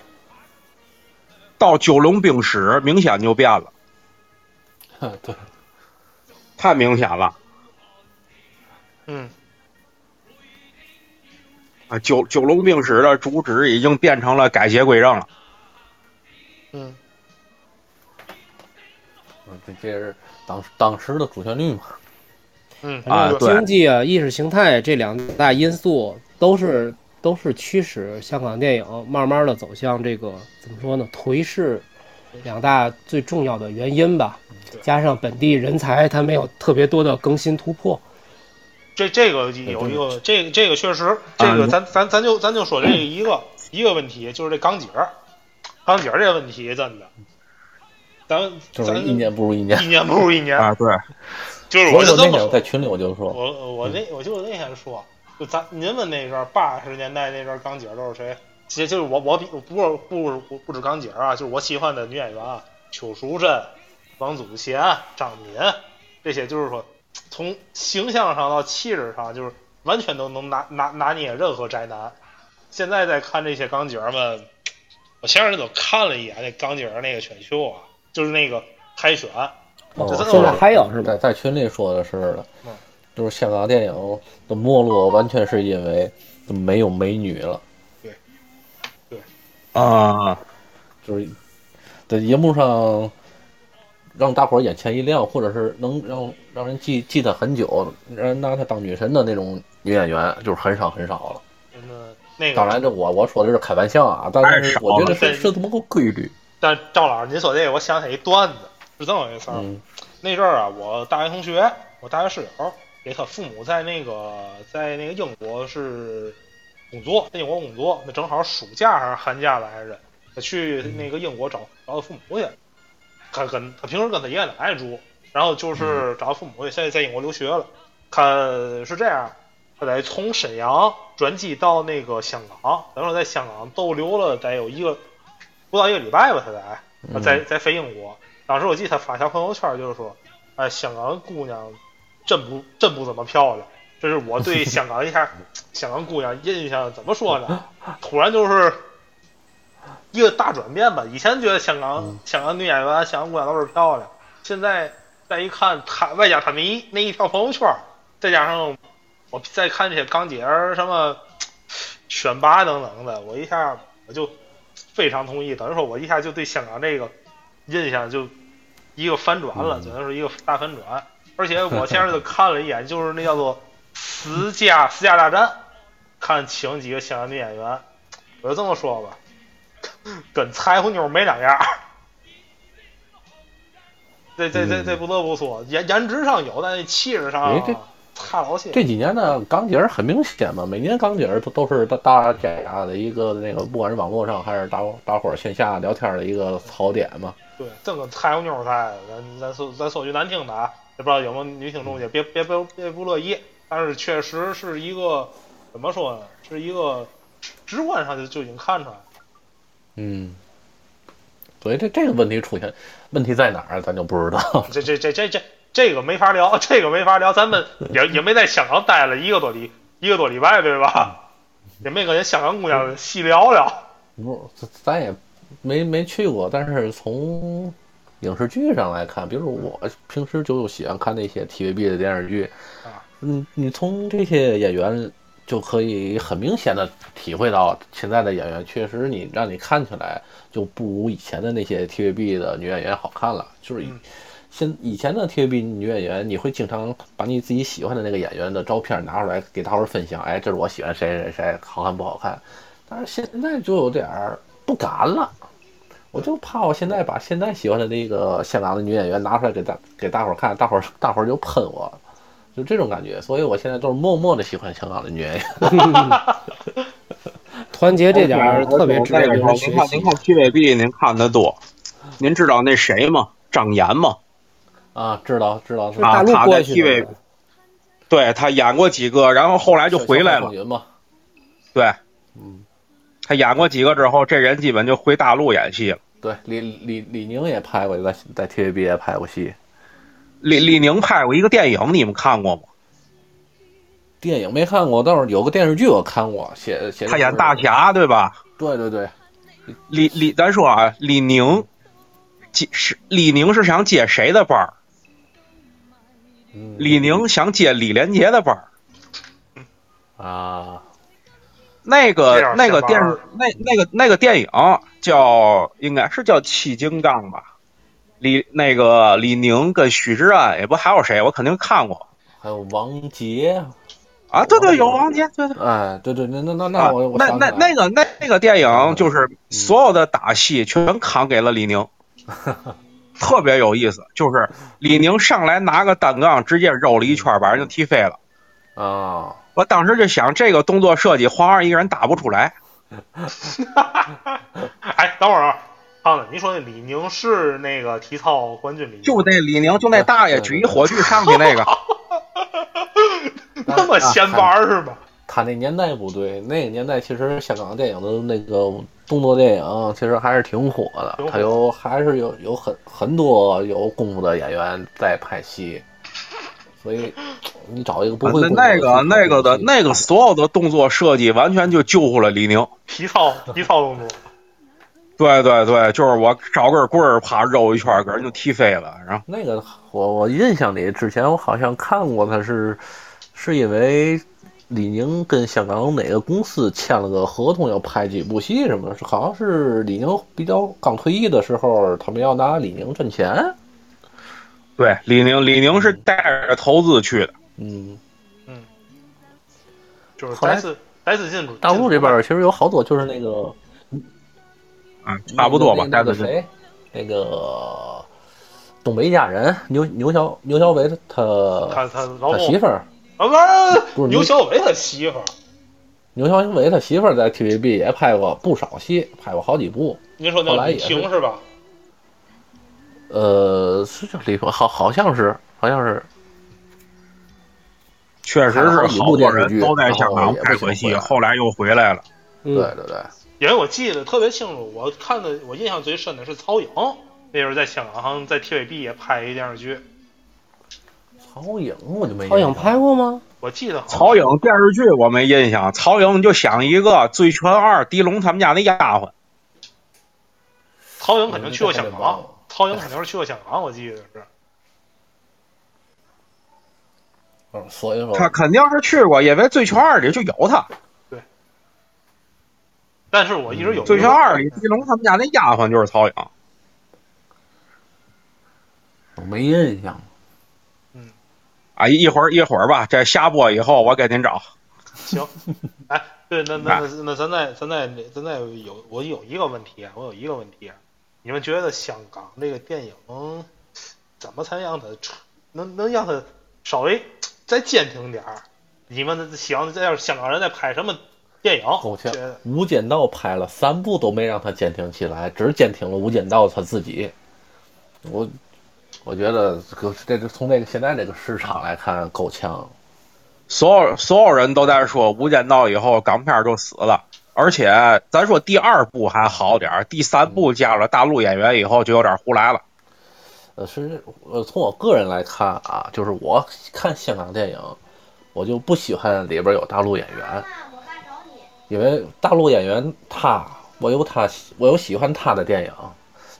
到九龙冰史明显就变了，对，太明显了。嗯啊，九九龙病史的主旨已经变成了改邪归正了。嗯，嗯这这是当当时的主旋律嘛。嗯啊经济啊、意识形态这两大因素都是都是驱使香港电影慢慢的走向这个怎么说呢？颓势两大最重要的原因吧。加上本地人才他没有特别多的更新突破。这这个有一个，这个这个确实，这个咱咱咱就咱就说这一个一个问题，就是这钢姐儿，钢姐儿这个问题真的，咱咱就是一年不如一年。一年不如一年，啊，对，就是我就那天在群里我就说，我我那我就那天说，就咱您们那阵儿八十年代那阵儿钢姐都是谁？其实就是我我比不是不不不止钢姐啊，就是我喜欢的女演员啊，邱淑贞、王祖贤、张敏这些，就是说从形象上到气质上，就是完全都能拿拿拿捏任何宅男。现在再看这些钢姐儿们，我前两天都看了一眼那钢姐儿那个选秀啊，就是那个海选，哦现在还有是吧？在在群里说的是的嗯，就是香港电影的没落完全是因为没有美女了，对，对啊，就是在荧幕上让大伙儿眼前一亮，或者是能让让人记记得很久，让人拿她当女神的那种女演员，就是很少很少了。嗯，那个当然，这我我说的是开玩笑啊，但是我觉得了是是这么个规律。但赵老师，您说这个，我想起一段子，是这么回事儿。嗯那阵儿啊，我大学同学，我大学室友，给他父母在那个在那个英国是工作，在英国工作，那正好暑假还是寒假来着，他去那个英国找找他父母去。他跟他平时跟他爷爷奶奶住，然后就是找他父母去，现在在英国留学了。看是这样，他得从沈阳转机到那个香港，等于说在香港逗留了得有一个不到一个礼拜吧，他得。他再再飞英国。当时我记得他发条朋友圈，就是说，哎，香港姑娘真不真不怎么漂亮。这是我对 香港一下香港姑娘印象怎么说呢？突然就是一个大转变吧。以前觉得香港香港女演员、香港姑娘都是漂亮，现在再一看她外加她那一那一条朋友圈，再加上我再看这些港姐儿什么选拔等等的，我一下我就非常同意。等于说我一下就对香港这个印象就一个反转了，嗯等于是一个大反转。而且我前阵子看了一眼，就是那叫做《私家私家大战》，看请几个香港女演员，我就这么说吧，跟柴胡妞没两样。这这这这不得不说，颜颜值上有，但那气质上差老些。这几年的港姐儿很明显嘛，每年港姐儿都都是大大家的一个那个，不管是网络上还是大大伙儿线下聊天的一个槽点嘛。对，这个柴胡妞儿菜，咱咱说咱说句难听的啊，也不知道有没有女听众也，别别别别不乐意，但是确实是一个怎么说呢，是一个直观上就就已经看出来了。嗯，所以这这个问题出现，问题在哪儿，咱就不知道。这这这这这这个没法聊，这个没法聊。咱们也也没在香港待了一个多礼一个多礼拜，对吧？也没跟人香港姑娘细聊聊。不，咱咱也没没去过，但是从影视剧上来看，比如我平时就喜欢看那些 TVB 的电视剧啊，嗯，你从这些演员就可以很明显的体会到，现在的演员确实你让你看起来就不如以前的那些 TVB 的女演员好看了，就是现以前的 TVB 女演员，你会经常把你自己喜欢的那个演员的照片拿出来给大伙儿分享，哎，这是我喜欢谁谁谁，好看不好看？但是现在就有点儿不敢了，我就怕我现在把现在喜欢的那个香港的女演员拿出来给大给大伙儿看，大伙儿大伙儿就喷我，就这种感觉。所以我现在都是默默的喜欢香港的女演员。团结这点儿特别值得别人学习您看您。看 TVB，您看的多，您知道那谁吗？张岩吗？啊，知道知道知是道，啊他在大陆过去的，对他演过几个，然后后来就回来了。对，嗯，他演过几个之后，这人基本就回大陆演戏了。对，李李李宁也拍过，在在 TVB 也拍过戏，李李宁拍过一个电影，你们看过吗？电影没看过，但是有个电视剧我看过，写写他演大侠，对吧？对对对，李李，咱说啊，李宁接是李宁是想接谁的班儿？嗯李宁想接李连杰的班儿。啊，那个那个电视那那个那个电影叫应该是叫《七金刚》吧？李那个李宁跟许志安，也不还有谁？我肯定看过还有王杰，啊！对对，有王杰，对对。哎，对对，那那那啊那那那那个那那个电影就是所有的打戏全扛给了李宁，特别有意思。就是李宁上来拿个单杠直接绕了一圈，把人就踢飞了。啊，我当时就想，这个动作设计黄二一个人打不出来。哎，等会儿啊，胖子，你说那李宁是那个体操冠军李宁？就那李宁，就那大爷举一火炬上去那个，那么闲班儿是吧？他那年代不对，那个年代其实香港电影的那个动作电影其实还是挺火的他有还是有有很很多有功夫的演员在拍戏，所以你找一个不会那那个那个的那个所有的动作设计完全就救活了李宁。皮操皮操动作，对对对，就是我找根棍儿，啪揉一圈，给人就踢飞了。然后那个我我印象里之前我好像看过，他是是因为李宁跟香港哪个公司签了个合同，要拍几部戏什么的，好像是李宁比较刚退役的时候，他们要拿李宁挣钱。对李宁，李宁是带着投资去的。嗯嗯，就是后来再次再次进入大陆这边其实有好多就是那个嗯，差不多吧，带着那个谁，那个东北一家人牛牛小牛小伟他他他老他媳妇儿。啊，不不是是牛小伟他媳妇儿，牛小伟他媳妇儿在 TVB 也拍过不少戏，拍过好几部。您说那李后来也是婷是吧？呃，是叫李好，好像是，好像是，确实是好多人都在香港拍过戏，然后来又回来了。嗯。对对对，因为我记得特别清楚，我看的我印象最深的是曹颖，那时候在香港好像在 TVB 也拍一电视剧，曹颖我就没曹颖拍过吗？我记得好像曹颖电视剧我没印象，曹颖你就想一个《醉拳二》狄龙他们家那丫鬟，曹颖肯定去过香港曹颖肯定是去过香港，我记得是。嗯，所以说他肯定是去过，因为《醉拳二》里就有他，对但是我一直有《醉拳二》里狄龙他们家那丫鬟就是曹颖。我没印象。嗯啊，一会儿一会儿吧，这下播以后我给您找。行，哎，对，那那那那咱再咱再咱再有我有一个问题啊，我有一个问题啊，你们觉得香港这个电影怎么才让它出能能让它稍微再坚挺点儿？你们希望这样香港人在拍什么电影？够呛无间道》拍了三部都没让他坚挺起来，只坚挺了《无间道》他自己。我我觉得这这从这个现在这个市场来看够呛。所有所有人都在说《无间道》以后港片就死了，而且咱说第二部还好点儿，第三部加了大陆演员以后就有点胡来了。呃，是呃，从我个人来看啊，就是我看香港电影，我就不喜欢里边有大陆演员，因为大陆演员他，我有他，我有喜欢他的电影，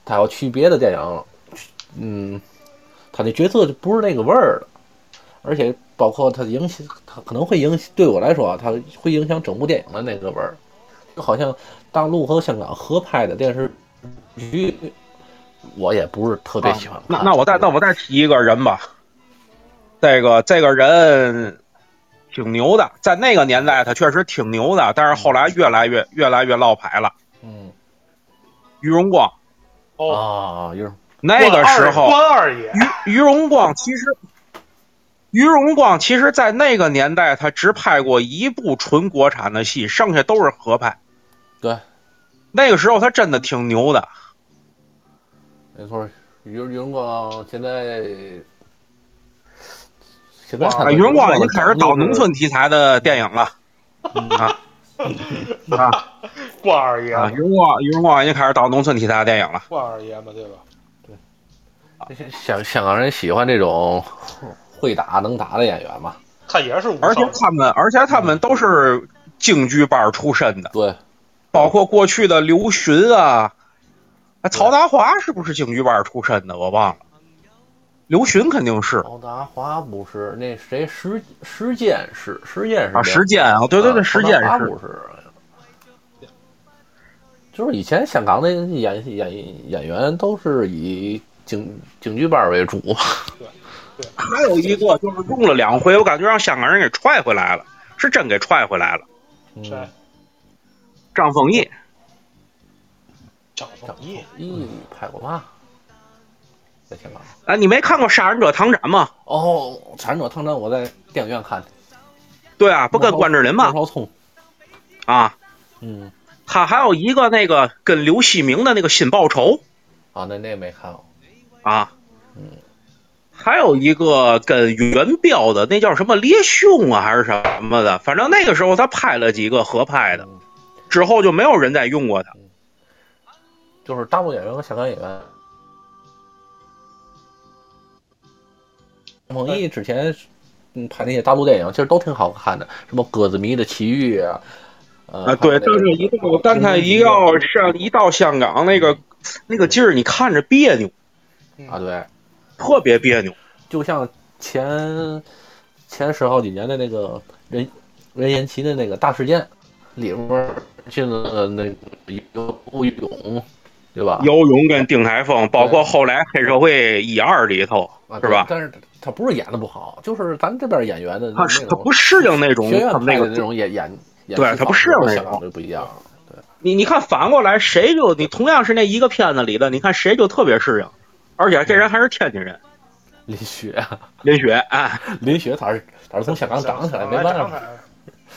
他要去别的电影，嗯，他的角色就不是那个味儿了，而且包括他影响，他可能会影响，对我来说，他会影响整部电影的那个味儿，好像大陆和香港合拍的电视剧。我也不是特别喜欢、啊。那那我再那我再提一个人吧，这个这个人挺牛的，在那个年代他确实挺牛的，但是后来越来越越来越落牌了。嗯，于荣光。哦啊，于那个时候，关二爷。于于荣光其实，于荣光其实在那个年代他只拍过一部纯国产的戏，剩下都是合拍。对，那个时候他真的挺牛的。没错，于于荣光现在现在啊，于荣光已经开始导农村题材的电影了。啊 啊，关二爷啊，于荣光于荣光已经开始导农村题材的电影了。关二爷嘛，对吧？对。香香港人喜欢这种会打能打的演员嘛？他也是，而且他们而且他们都是京剧班出身的。对，包括过去的刘询啊。曹达华是不是京剧班出身的？我忘了。刘询肯定是。曹达华不是，那谁石石坚是石坚是啊，石坚啊，对对对，石坚是。不是。就是以前香港的演演演员都是以京京剧班为主。对对。还有一个就是用了两回，我感觉让香港人给踹回来了，是真给踹回来了。谁？张丰毅。张丰毅，嗯拍过嘛？在香港。哎，你没看过《杀人者唐展》吗？哦，《杀人者唐展》我在电影院看的。对啊，不跟关之琳吗？毛聪。啊。嗯。他还有一个那个跟刘锡明的那个《新报仇》。啊，那那没看过。啊。嗯。还有一个跟元彪的，那叫什么猎兄啊，还是什么的？反正那个时候他拍了几个合拍的，之后就没有人再用过它。就是大陆演员和香港演员。蒙毅之前嗯拍那些大陆电影，其实都挺好看的，什么《鸽子迷的奇遇》啊，呃，啊对，但是一到但他一要上一到香港那个那个劲儿，你看着别扭啊，对，特别别扭，就像前前十好几年的那个任任贤齐的那个大事件里面进了那游泳。对吧？游泳跟丁海峰，包括后来黑社会一二里头，是吧？但是他不是演的不好，就是咱这边演员的他他不适应那种学院那个那种演演，对他不适应那种就不一样。对，你你看反过来，谁就你同样是那一个片子里的，你看谁就特别适应，而且这人还是天津人，林雪，林雪，哎，林雪他是他是从香港长起来，没办法。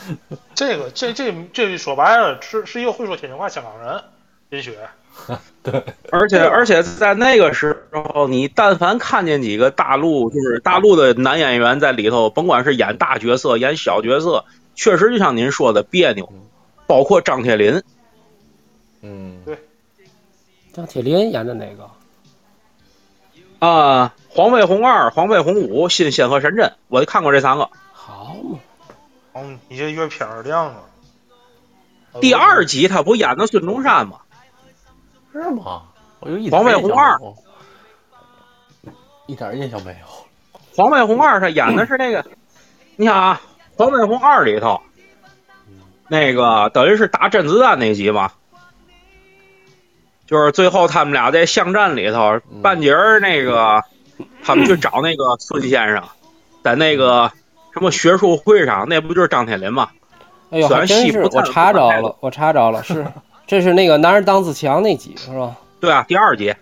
这个这这这说白了是是一个会说天津话香港人，林雪。对，而且而且在那个时候，你但凡看见几个大陆就是大陆的男演员在里头，甭管是演大角色、演小角色，确实就像您说的别扭。包括张铁林，嗯，对，张铁林演的哪个？啊，黄飞鸿二、黄飞鸿五、新仙和神针，我看过这三个。好嘛，嗯，你这阅片儿量啊。第二集他不演的孙中山吗？是吗？我有一黄飞鸿二，一点印象没有。黄飞鸿二他演的是那个，你想啊，黄飞鸿二里头，那个等于是打甄子丹那集嘛，就是最后他们俩在巷战里头，半截儿那个，他们去找那个孙先生，在那个什么学术会上，那不就是张铁林吗？哎呦，还真是，我查着了，我查着了，是。这是那个男人当自强那集是吧？对啊，第二集。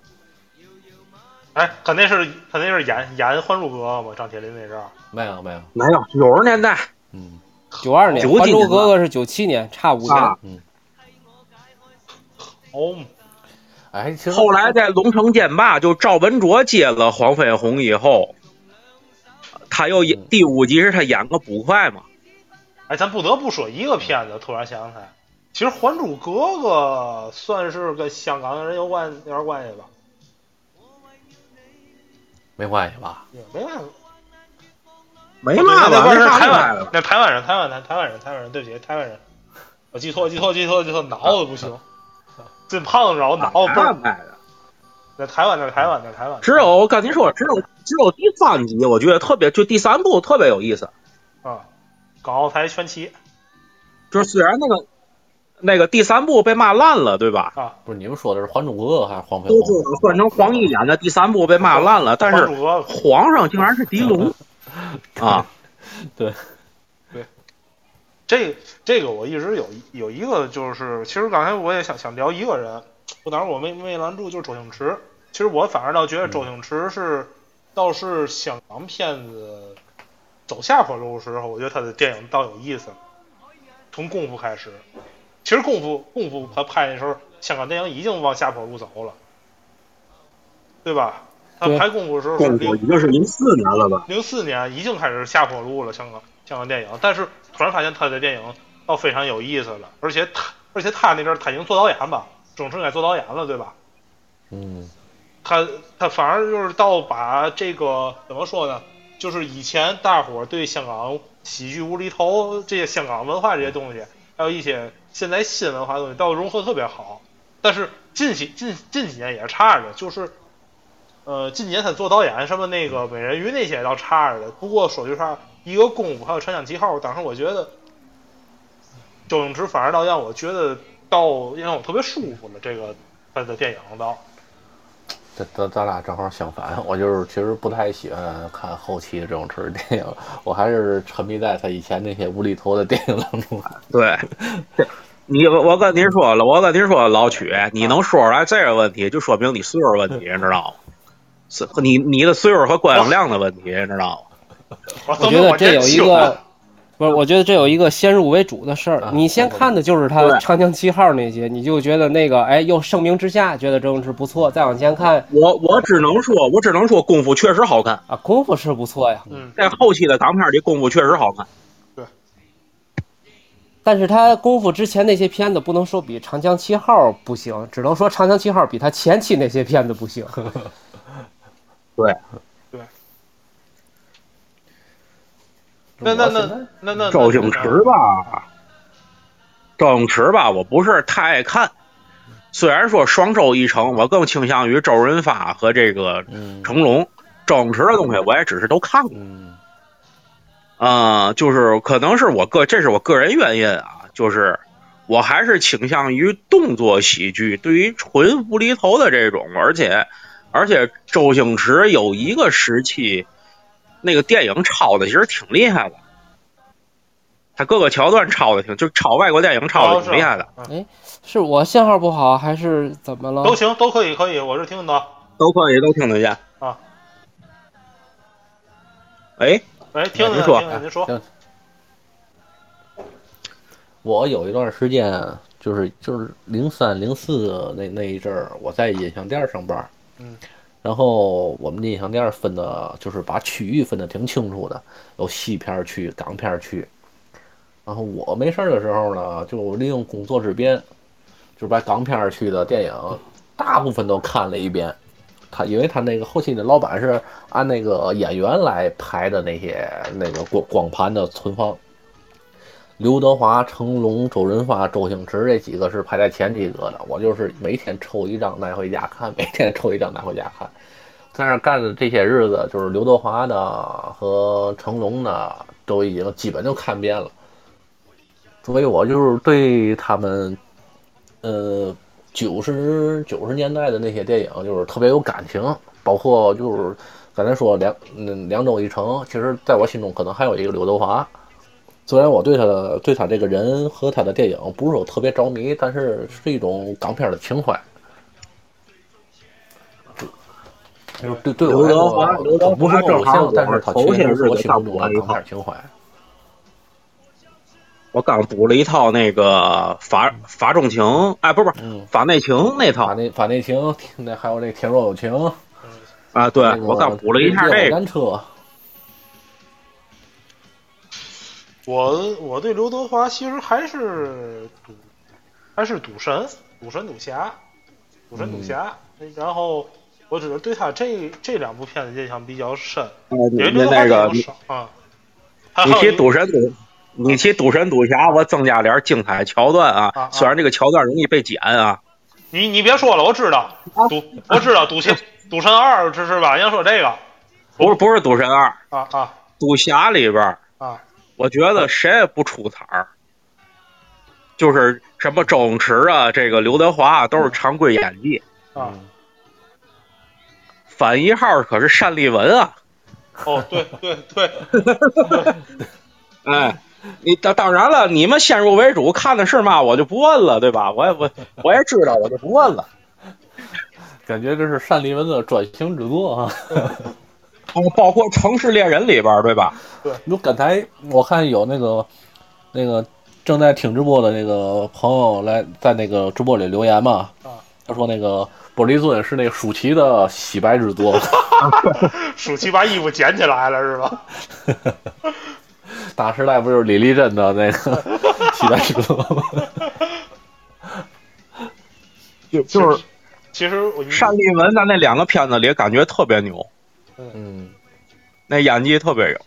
哎，他那是他那是演演《还珠格格》吗？张铁林那阵儿没有没有没有九十年代，嗯，九二年，《还珠格格》是九七年，差五年。嗯。哦，哎，其实后来在《龙城剑霸》就赵文卓接了黄飞鸿以后，他又演第五集是他演个捕快嘛。哎，咱不得不说一个片子，突然想起来。其实《还珠格格》算是跟香港人有关有点关系吧？没关系吧？没关系。没那嘛吧，那台湾厉害的，。那台湾人，台湾人，台湾人，台湾人，对不起，台湾人，我记错，记错，记错，记错，脑子不行，这胖子脑脑子倍台湾的。在台湾，在台湾，在台湾，只有我跟你说，只有只有第三集，我觉得特别，就第三部特别有意思。啊，港澳台全齐就是虽然那个那个第三部被骂烂了，对吧？啊，不是你们说的是《还珠格格》还是黄飞鸿？道换成黄奕演的第三部被骂烂了，但是皇上竟然是狄龙 啊！对对这这个我一直有有一个就是，其实刚才我也想想聊一个人，我当时我没没拦住，就是周星驰。其实我反而倒觉得周星驰是，倒是香港片子走下坡路的时候，我觉得他的电影倒有意思。从功夫开始，其实功夫功夫他拍的时候，香港电影已经往下坡路走了，对吧？他拍功夫的时候，功夫已经是零四年了吧？零四年已经开始下坡路了，香港香港电影，但是突然发现他的电影倒非常有意思了，而且他而且他那阵儿他已经做导演吧，周星驰应该做导演了，对吧？嗯，他他反而就是到把这个怎么说呢？就是以前大伙儿对香港喜剧无厘头这些香港文化这些东西，还有一些现在新文化的东西，倒融合特别好。但是近期近近几年也是差着，就是呃近几年他做导演什么那个美人鱼那些倒差着的。不过说句实话，一个功夫还有长江七号，当时我觉得周星驰反而倒让我觉得倒让我特别舒服了。这个他的电影倒。咱咱咱俩正好相反，我就是其实不太喜欢看后期的这种纯电影，我还是沉迷在他以前那些无厘头的电影当中。对，你我我跟您说了，我跟您说，老曲，你能说出来这个问题，就说明你岁数问题，你知道吗？是你你的岁数和观影量的问题，你知道吗？我我觉得这有一个，不是，我觉得这有一个先入为主的事儿啊。你先看的就是他长江七号那些，你就觉得那个，哎，又盛名之下，觉得周星驰不错。再往前看我我只能说，我只能说功夫确实好看，啊，功夫是不错呀，嗯，在后期的港片里，功夫确实好看。对但是他功夫之前那些片子不能说比长江七号不行，只能说长江七号比他前期那些片子不行。对，那那那那那周星驰吧，周星驰吧，我不是太爱看。虽然说双周一成，我更倾向于周润发和这个嗯成龙。周星驰的东西我也只是都看过。嗯啊、就是可能是我个，这是我个人原因啊，就是我还是倾向于动作喜剧，对于纯无厘头的这种，而且而且周星驰有一个时期，那个电影抄的其实挺厉害的，他各个桥段抄的挺，就抄外国电影抄的挺厉害的，嗯是我信号不好，还是怎么了？都行，都可以，可以，我是听得到。都可以都听得见啊。哎，哎，听您说您说。我有一段时间就是就是零三零四那那一阵儿，我在音像店上班，嗯，然后我们的音像店分的就是把区域分的挺清楚的，有西片区、港片区。然后我没事的时候呢，就利用工作之便，就把港片区的电影大部分都看了一遍。他因为他那个后期的老板是按那个演员来排的那些那个光光盘的存放。刘德华、成龙、周润发、周星驰这几个是排在前几个的，我就是每天抽一张拿回家看，每天抽一张拿回家看。在那干的这些日子，就是刘德华的和成龙的都已经基本就看遍了，所以我就是对他们，呃，九十九十年代的那些电影就是特别有感情，包括就是刚才说两嗯两周一成，其实在我心中可能还有一个刘德华。虽然我对他的对他这个人和他的电影不是说特别着迷，但是是一种港片的情怀。就是对对我来刘德华说，刘德华他不是偶像，但是他头些确实是我日子上心中的补了一套港片情怀。我刚补了一套那个法法中情，哎，不是不是嗯，法内情那套法内法内情，那还有那天若有情，啊，对那个我刚补了一下这个。我我对刘德华其实还是赌还是赌神、赌神、赌侠、赌神、赌侠。然后我只是对他这这两部片子印象比较深，因为那刘德华那个啊。你提赌神赌，你提赌神赌侠，我增加点精彩桥段啊啊啊。虽然这个桥段容易被剪啊，你你别说了，我知道赌，我知道赌神 赌神二这是吧？人家说这个不是不是赌神二，啊啊赌侠里边，啊我觉得谁也不出彩儿。就是什么周星驰啊，这个刘德华啊都是常规演技，啊！反一号可是单立文啊。哦，对对对，哎，你当当然了，你们先入为主看的是嘛，我就不问了，对吧？我也我我也知道，我就不问了。感觉这是单立文的转型之作啊！哦，包括《城市猎人》里边儿，对吧？对就刚才我看有那个那个正在听直播的那个朋友来在那个直播里留言嘛啊，他说那个玻璃樽是那个舒淇的洗白之作，舒淇把衣服捡起来了是吧？大时代不就是李丽珍的那个 洗白之作吗？就就是其实我单立文在那两个片子里感觉特别牛，嗯，那演技特别有。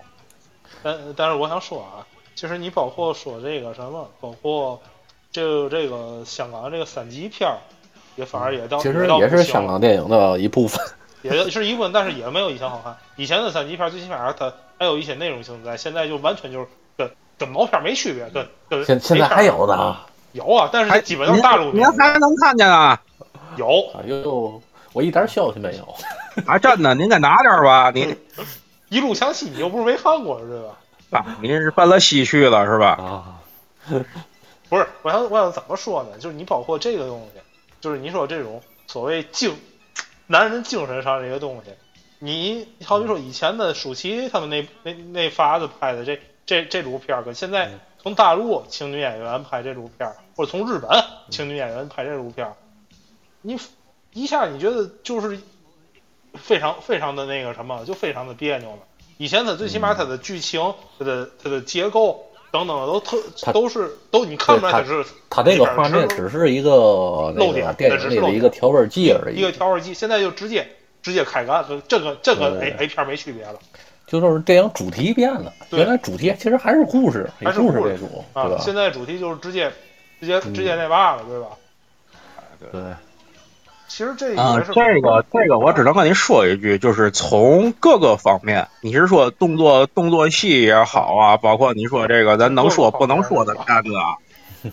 但但是我想说啊，其实你包括说这个什么，包括就这个香港这个三级片儿，也反而也到其实到也是香港电影的一部分。也是一部分，但是也没有以前好看。以前的三级片儿最起码它还有一些内容性在，现在就完全就是跟跟毛片没区别，跟跟现现在还有呢，有啊，但是基本都是大陆您片还能看见啊？有哎呦，我一点消息没有。啊，真的，您给拿点儿吧，你 一路向西，你又不是没看过是吧？啊，您是奔了西去了是吧？啊，不是，我想我想怎么说呢？就是你包括这个东西，就是你说这种所谓精男人精神上这个东西，你好比说以前的舒淇他们那那那法子拍的这这这部片儿，跟现在从大陆青女演员拍这部片儿，或者从日本青女演员拍这部片儿，你一下你觉得就是非常非常的那个什么，就非常的别扭了。以前它最起码它的剧情、它的它的结构等等的都特它都是都你看不出来它是它这个画面只是一个漏点电影里的一个调味剂而已一个，调味剂，现在就直接直接开干，跟这个这个对 A A 片没区别了就是电影主题变了。对原来主题其实还是故事，以故事还是故事为主，对啊！吧？现在主题就是直接直接直接那嘛了，对吧？对，其实这啊，也是这个这个我只能跟你说一句，就是从各个方面，你是说动作动作戏也好啊，包括你说这个咱能说不能说的片子啊，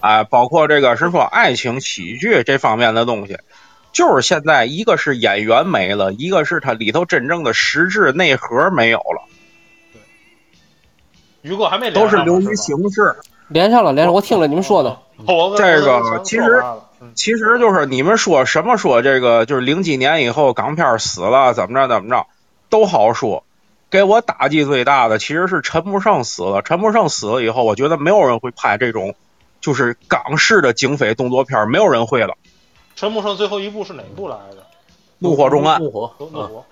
啊，包括这个是说爱情喜剧这方面的东西，就是现在一个是演员没了，一个是它里头真正的实质内核没有了，于哥还没都是流于形式。连上了，连上，我听了你们说的，这个其实其实就是你们说什么说这个就是零几年以后港片死了怎么着怎么着都好说，给我打击最大的其实是陈木胜死了。陈木胜死了以后，我觉得没有人会拍这种就是港式的警匪动作片，没有人会了。陈木胜最后一部是哪部来着？怒火重案怒火啊怒怒火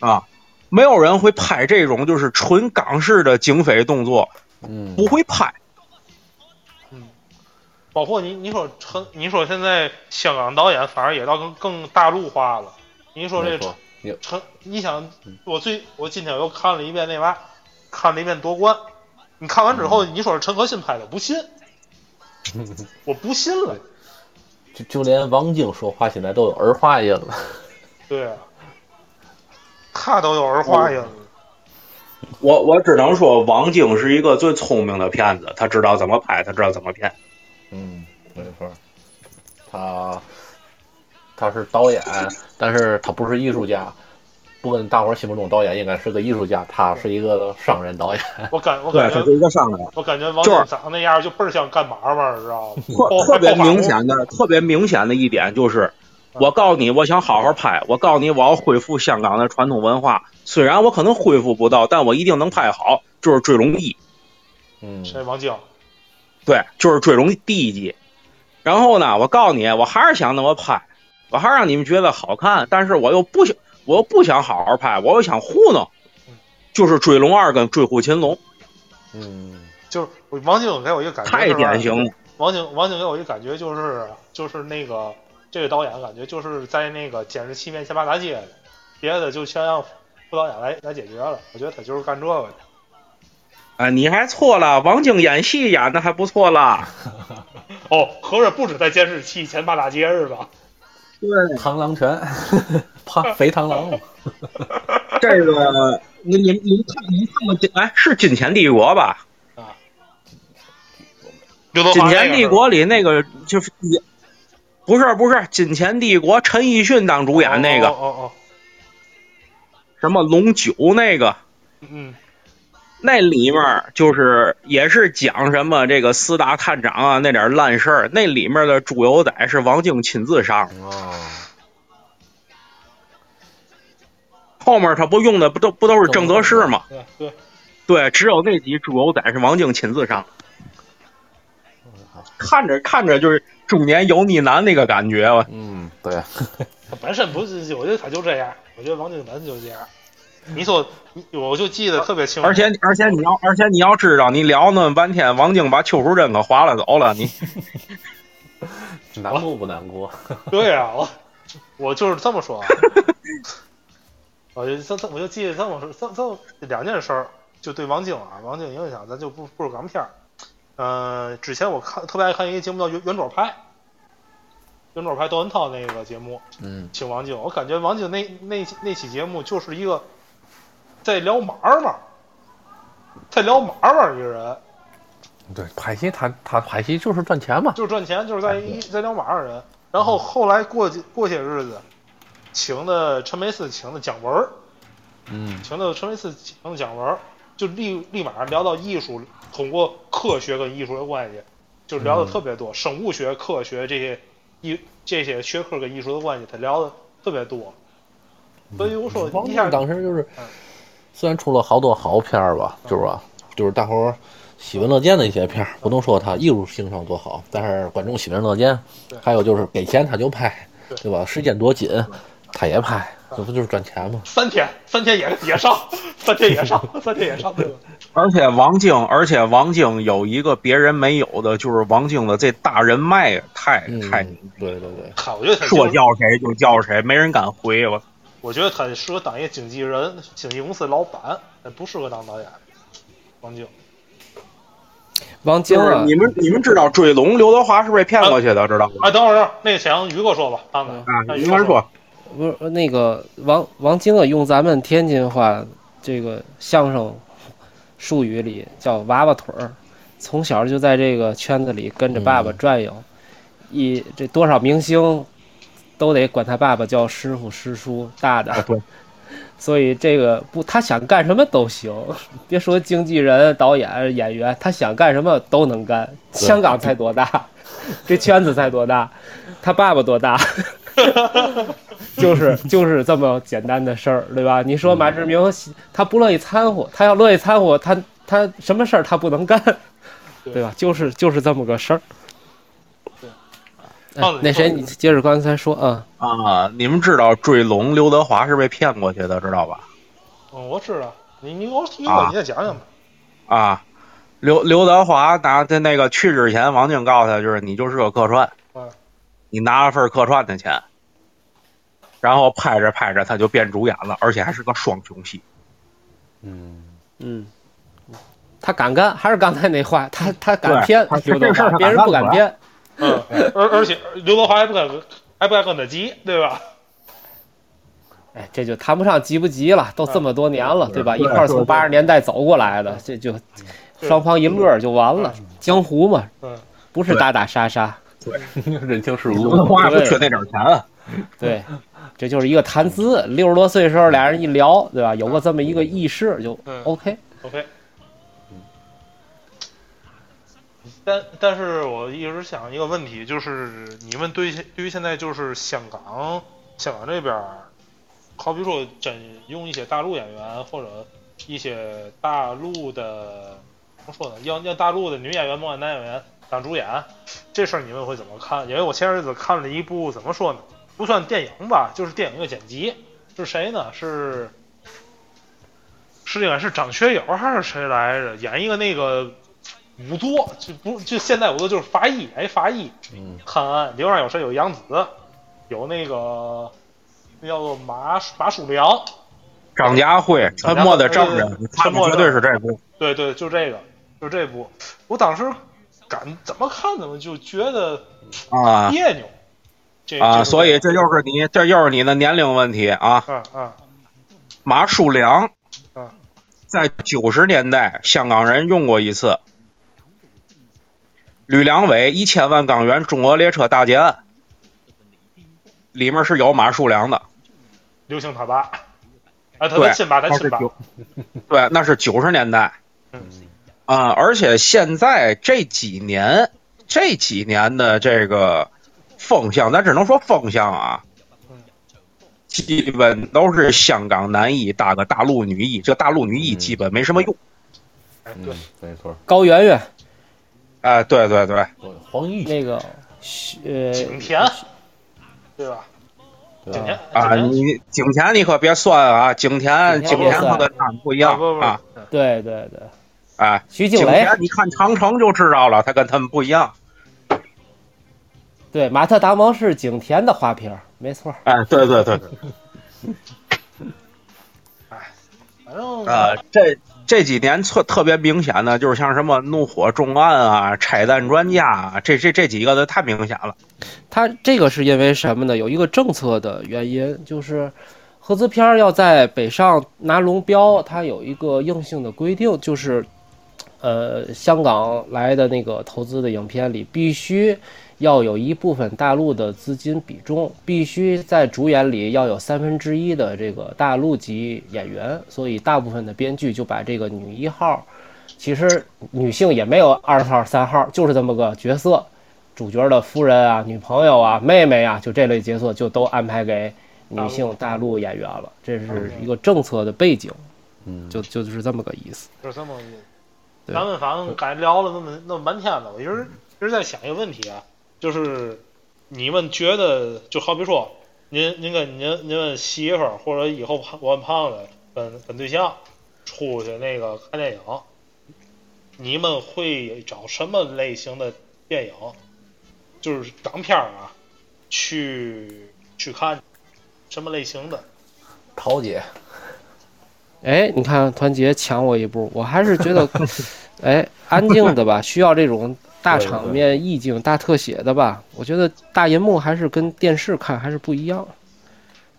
啊，没有人会拍这种就是纯港式的警匪动作，嗯，不会拍。嗯，包括你你说陈，你说现在香港导演反而也到更更大陆化了。你说这陈，你想我最我今天又看了一遍那嘛，看了一遍夺冠。你看完之后，你说是陈可辛拍的，不信，我不信了。就就连王晶说话现在都有儿化音了。对啊，他都有儿化音了。我我只能说，王晶是一个最聪明的骗子，他知道怎么拍，他知道怎么骗。嗯，没错，他他是导演，但是他不是艺术家。不跟大伙儿心目中导演应该是个艺术家，他是一个商人导演。我感我，感觉他是一个商人。我感觉王就是晶长那样就倍儿像干买卖，知道吗？特特别明显的、特别明显的一点就是，我告诉你，我想好好拍，我告诉你，我要恢复香港的传统文化。虽然我可能恢复不到，但我一定能拍好。就是《追龙一》，嗯，谁王晶？对，就是《追龙》第一集。然后呢，我告诉你，我还是想那么拍，我还是让你们觉得好看，但是我又不想，我又不想好好拍，我又想糊弄，就是《追龙二》跟《追虎擒龙》，嗯，就是王晶给我一个感觉，太典型了。。王王晶王晶给我一个感觉就是就是那个这个导演感觉就是在那个监视器面前骂大街的，别的就全让副导演来来解决了。我觉得他就是干这个的。啊，你还错了，王晶演戏演的还不错啦。哦，合着不止在监视器前骂大街是吧？对，螳螂拳，怕肥螳螂嘛。这个你你你们看你们看过金哎是《金钱帝国》吧？《刘德华金钱帝国》里那个就是也不是不是《金钱帝国》，陈奕迅当主演那个、哦哦哦，什么龙九那个。嗯那里面就是也是讲什么这个四大探长啊那点烂事儿，那里面的猪油仔是王晶亲自上的，哦，后面他不用的不都不都是郑则仕吗？对对，对，只有那集猪油仔是王晶亲自上，看着看着就是中年油腻男那个感觉吧。嗯，对，他本身不是，我觉得他就这样，我觉得王晶本身就这样。你说，你我就记得特别清楚，而且而且你要而且你要知道，你聊那么半天，王晶把邱淑贞给划拉走了，你 难过不难过？对啊、我我就是这么说啊，我就这这我就记得这么说，这这两件事儿，就对王晶啊，王晶影响，咱就不不说港片儿。呃，之前我看特别爱看一个节目叫《圆圆桌派》，圆桌派窦文涛那个节目，嗯，请王晶，我感觉王晶那那那期节目就是一个在聊买卖，在聊买卖一个人，对，拍戏他他拍戏就是赚钱嘛。就是赚钱，就是在一在聊买卖的人。然后后来过过些日子，请的陈佩斯请的姜文儿，嗯，请的陈佩斯请的姜文儿，就立立马聊到艺术，通过科学跟艺术的关系，就聊的特别多，生物学、科学这些艺这些学科跟艺术的关系，他聊的特别多。所以我说王晶一下当时就是嗯，虽然出了好多好片儿吧，就是吧，就是大伙儿喜闻乐见的一些片儿，不能说它艺术性上多好，但是观众喜闻乐见。还有就是给钱他就拍，对对吧？时间多紧，他也拍，这不就是赚钱吗？三天三天也 也上，三天也上，三天也上，对吧？而且王晶，而且王晶有一个别人没有的，就是王晶的这大人脉太嗯，太对对对，他我觉得他说叫谁就叫谁，没人敢回我。我觉得他适合当一个经纪人、经纪公司老板，他不适合当导演。王晶，王晶啊，你们你们知道追龙刘德华是被骗过去的，知道吗？哎，等会儿，那个想于哥说吧，刚才啊，让你先说。不是那个王王晶啊，用咱们天津话这个相声术语里叫娃娃腿儿，从小就在这个圈子里跟着爸爸转悠，一这多少明星都得管他爸爸叫师傅、师叔、大大。对，所以这个不，他想干什么都行，别说经纪人、导演、演员，他想干什么都能干。香港才多大，这圈子才多大，他爸爸多大，就是就是这么简单的事儿，对吧？你说马志明他不乐意掺和，他要乐意掺和，他他什么事儿他不能干，对吧？就是就是这么个事儿。那谁，你接着刚才说啊，啊，你们知道追龙刘德华是被骗过去的，知道吧？嗯，我知道，你你给我于啊哥你再讲讲吧。啊，刘刘德华拿的那个去之前，王晶告诉他，就是你就是个客串嗯，你拿了份客串的钱，然后拍着拍着他就变主演了，而且还是个双雄戏。嗯，嗯，他敢干，还是刚才那话，他他敢对骗他刘德华，这事儿别人不敢骗。嗯，而而且刘德华还不敢还不敢跟他急，对吧？哎，这就谈不上急不急了，都这么多年了，对吧？一块儿从八十年代走过来的，这就双方一乐就完了。江湖嘛，嗯，不是打打杀杀，人情世刘德故，华不缺那点钱啊。对，这就是一个谈资。六十多岁时候，俩人一聊，对吧？有个这么一个意识就嗯但但是我一直想一个问题，就是你们对现对于现在就是香港香港这边，好比说真用一些大陆演员或者一些大陆的怎么说呢，要要大陆的女演员、男演员当主演，这事儿你们会怎么看？因为我前日子看了一部怎么说呢，不算电影吧，就是电影的剪辑，是谁呢？是是应该是张学友还是谁来着？演一个那个仵作，就不就现代仵作就是法医，哎，法医嗯看案，里边有谁？有杨紫，有那个那叫做马马书良，张家辉，沉默的证人，沉默的绝对是这部。对对，就这个，就这部。我当时感怎么看怎么就觉得啊别扭。这啊，这所以这就是你，这又是你的年龄问题啊。嗯嗯马书良嗯，在九十年代香港人用过一次。吕良伟一千万港元中俄列车大劫案，里面是有马树良的。刘星他爸，啊，他对。的亲爸，他亲爸，那是九，对，那是九十年代。嗯。啊、而且现在这几年，这几年的这个风向，咱只能说风向啊，基本都是香港男一搭个大陆女一，这大陆女一基本没什么用。哎对。嗯，，没错，高圆圆哎、对对对，黄奕。那个呃景甜，对吧？对景甜？啊，你景甜你可别算啊，景甜景景甜和跟他们不一样啊，对对对，哎，徐静蕾。你看长城就知道了，他跟他们不一样。对马特达蒙是景甜的花瓶，没错。哎，对对对，哎反正啊，这这几年特特别明显的就是像什么怒火重案啊、拆弹专家啊，这这这几个的太明显了。它这个是因为什么呢？有一个政策的原因，就是合资片要在北上拿龙标，它有一个硬性的规定，就是呃，香港来的那个投资的影片里必须要有一部分大陆的资金比重，必须在主演里要有三分之一的这个大陆籍演员，所以大部分的编剧就把这个女一号，其实女性也没有二号、三号，就是这么个角色。主角的夫人啊、女朋友啊、妹妹啊，就这类角色就都安排给女性大陆演员了，这是一个政策的背景，嗯，就就是这么个意思。就是这么个意思咱们反正刚才聊了那么那么半天了，我一直一直在想一个问题啊，就是你们觉得，就好比说，您您跟您您们媳妇儿或者以后胖我胖子跟跟对象出去那个看电影，你们会找什么类型的电影？就是港片儿啊，去去看什么类型的？桃姐，哎，你看团结抢我一步，我还是觉得，哎，安静的吧，需要这种大场面、意境、大特写的吧。我觉得大银幕还是跟电视看还是不一样，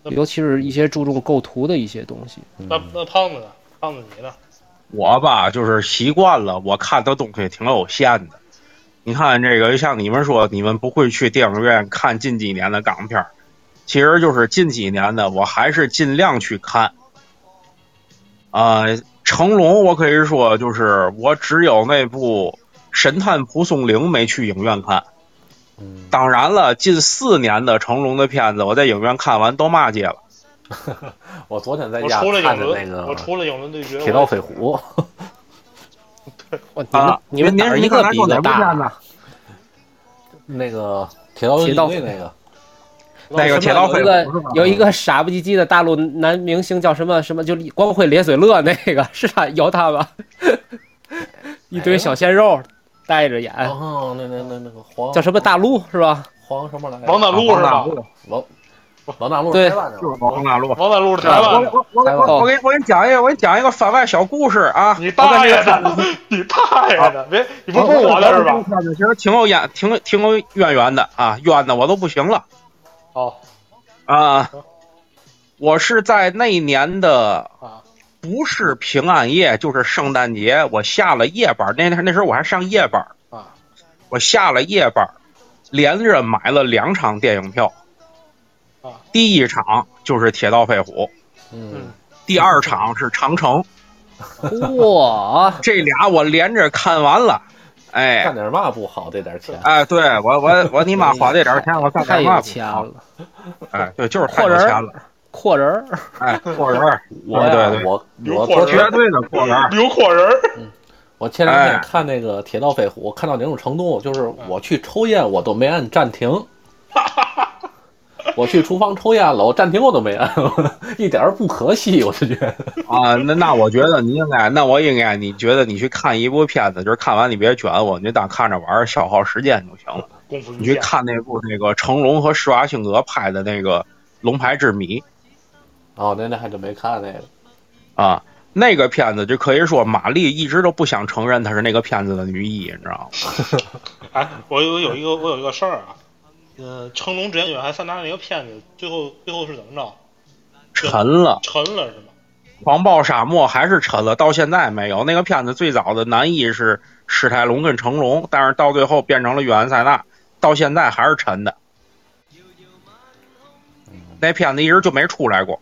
尤其是一些注重构图的一些东西。那那胖子呢？胖子你呢？我吧，就是习惯了，我看的东西挺有限的。你看这个，像你们说，你们不会去电影院看近几年的港片儿，其实就是近几年的，我还是尽量去看。啊、成龙，我可以说就是我只有那部《神探蒲松龄》没去影院看。嗯，当然了，近四年的成龙的片子，我在影院看完都骂街了。我昨天在我家除了影看的那个，我个除了影轮对决，《铁道飞虎》，哇，你们、啊，你们您您胆儿一个比一个大。子？那个铁道游击铁道那个，那个铁道飞虎？有一个傻不唧唧的大陆男明星叫什么什么，就光会咧嘴乐那个是他有他吧？一堆小鲜肉带着演，哦，那那那那个黄叫什么大陆是吧？黄什么来着？王大陆是吧？王王大陆对王大陆。王大陆是台我湾，我我我我给你我给你讲一个，我给你讲一个番外小故事啊！你大爷的！你大爷的！别，你不是问我的是吧？？其实挺有眼，挺挺有渊源的啊，冤的我都不行了哦啊！我是在那一年的啊，不是平安夜就是圣诞节，我下了夜班，那那那时候我还上夜班啊，我下了夜班，连着买了两场电影票啊，第一场就是《铁道飞虎》，嗯，第二场是《长城》，哇，这俩我连着看完了，哎干。点嘛不好？这点钱，哎，对我我我你妈花这点钱，我干点嘛不有钱好？了，哎，对，就是太阔人儿有钱了。阔人儿。哎，阔人儿，我对对对我我绝对的阔人儿。刘阔人儿，我前两天哎看那个《铁道飞虎》，看到哪种程度，就是我去抽烟我都没按暂停，我去厨房抽烟了，我暂停我都没按，一点儿不可惜，我就觉得。啊，那那我觉得你应该，那我应该，你觉得你去看一部片子，就是看完你别卷我，你就当看着玩，消耗时间就行了。功夫你去看那部那个成龙和施瓦辛格拍的那个《龙牌之谜》哦，那那还真没看那个。啊，那个片子就可以说玛丽一直都不想承认她是那个片子的女一，你知道吗？哎，我有有一个我有一个事儿啊，呃，成龙之前有还三大那个片子，最后最后是怎么着？沉了，沉了是吗？狂暴沙漠还是沉了，到现在没有。那个片子最早的男一是史泰龙跟成龙，但是到最后变成了约翰塞纳，到现在还是沉的。那片子一直就没出来过。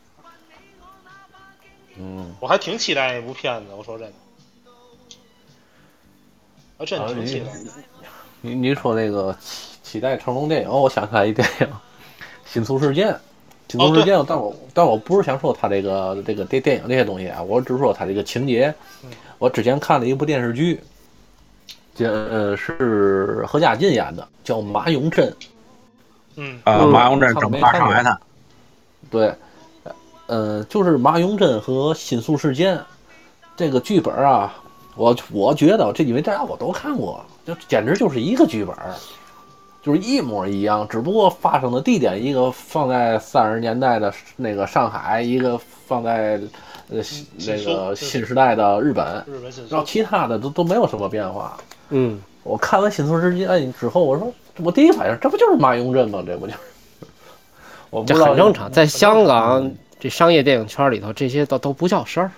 嗯，我还挺期待那部片子，我说真的，我真啊挺期待。你你说那个期期待成龙电影，我想起来一电影《新宿事件》。新宿事件，但我但我不是想说他这个这个电电影这些东西啊，我只是说他这个情节。我之前看了一部电视剧，这呃是何家劲演的，叫《马永贞》。嗯呃，嗯马永贞看整怕没上海滩，对，呃，就是马永贞和新宿事件这个剧本啊，我我觉得这因为大家我都看过，就简直就是一个剧本，就是一模一样，只不过发生的地点一个放在三十年代的那个上海，一个放在呃那个新时代的日本，日本新然后其他的都都没有什么变化。嗯，我看完《新宿事件》之后，我说我第一反应这不就是马永贞吗？这不就是？我不知道很正常，在香港这商业电影圈里头，这些都都不叫事儿。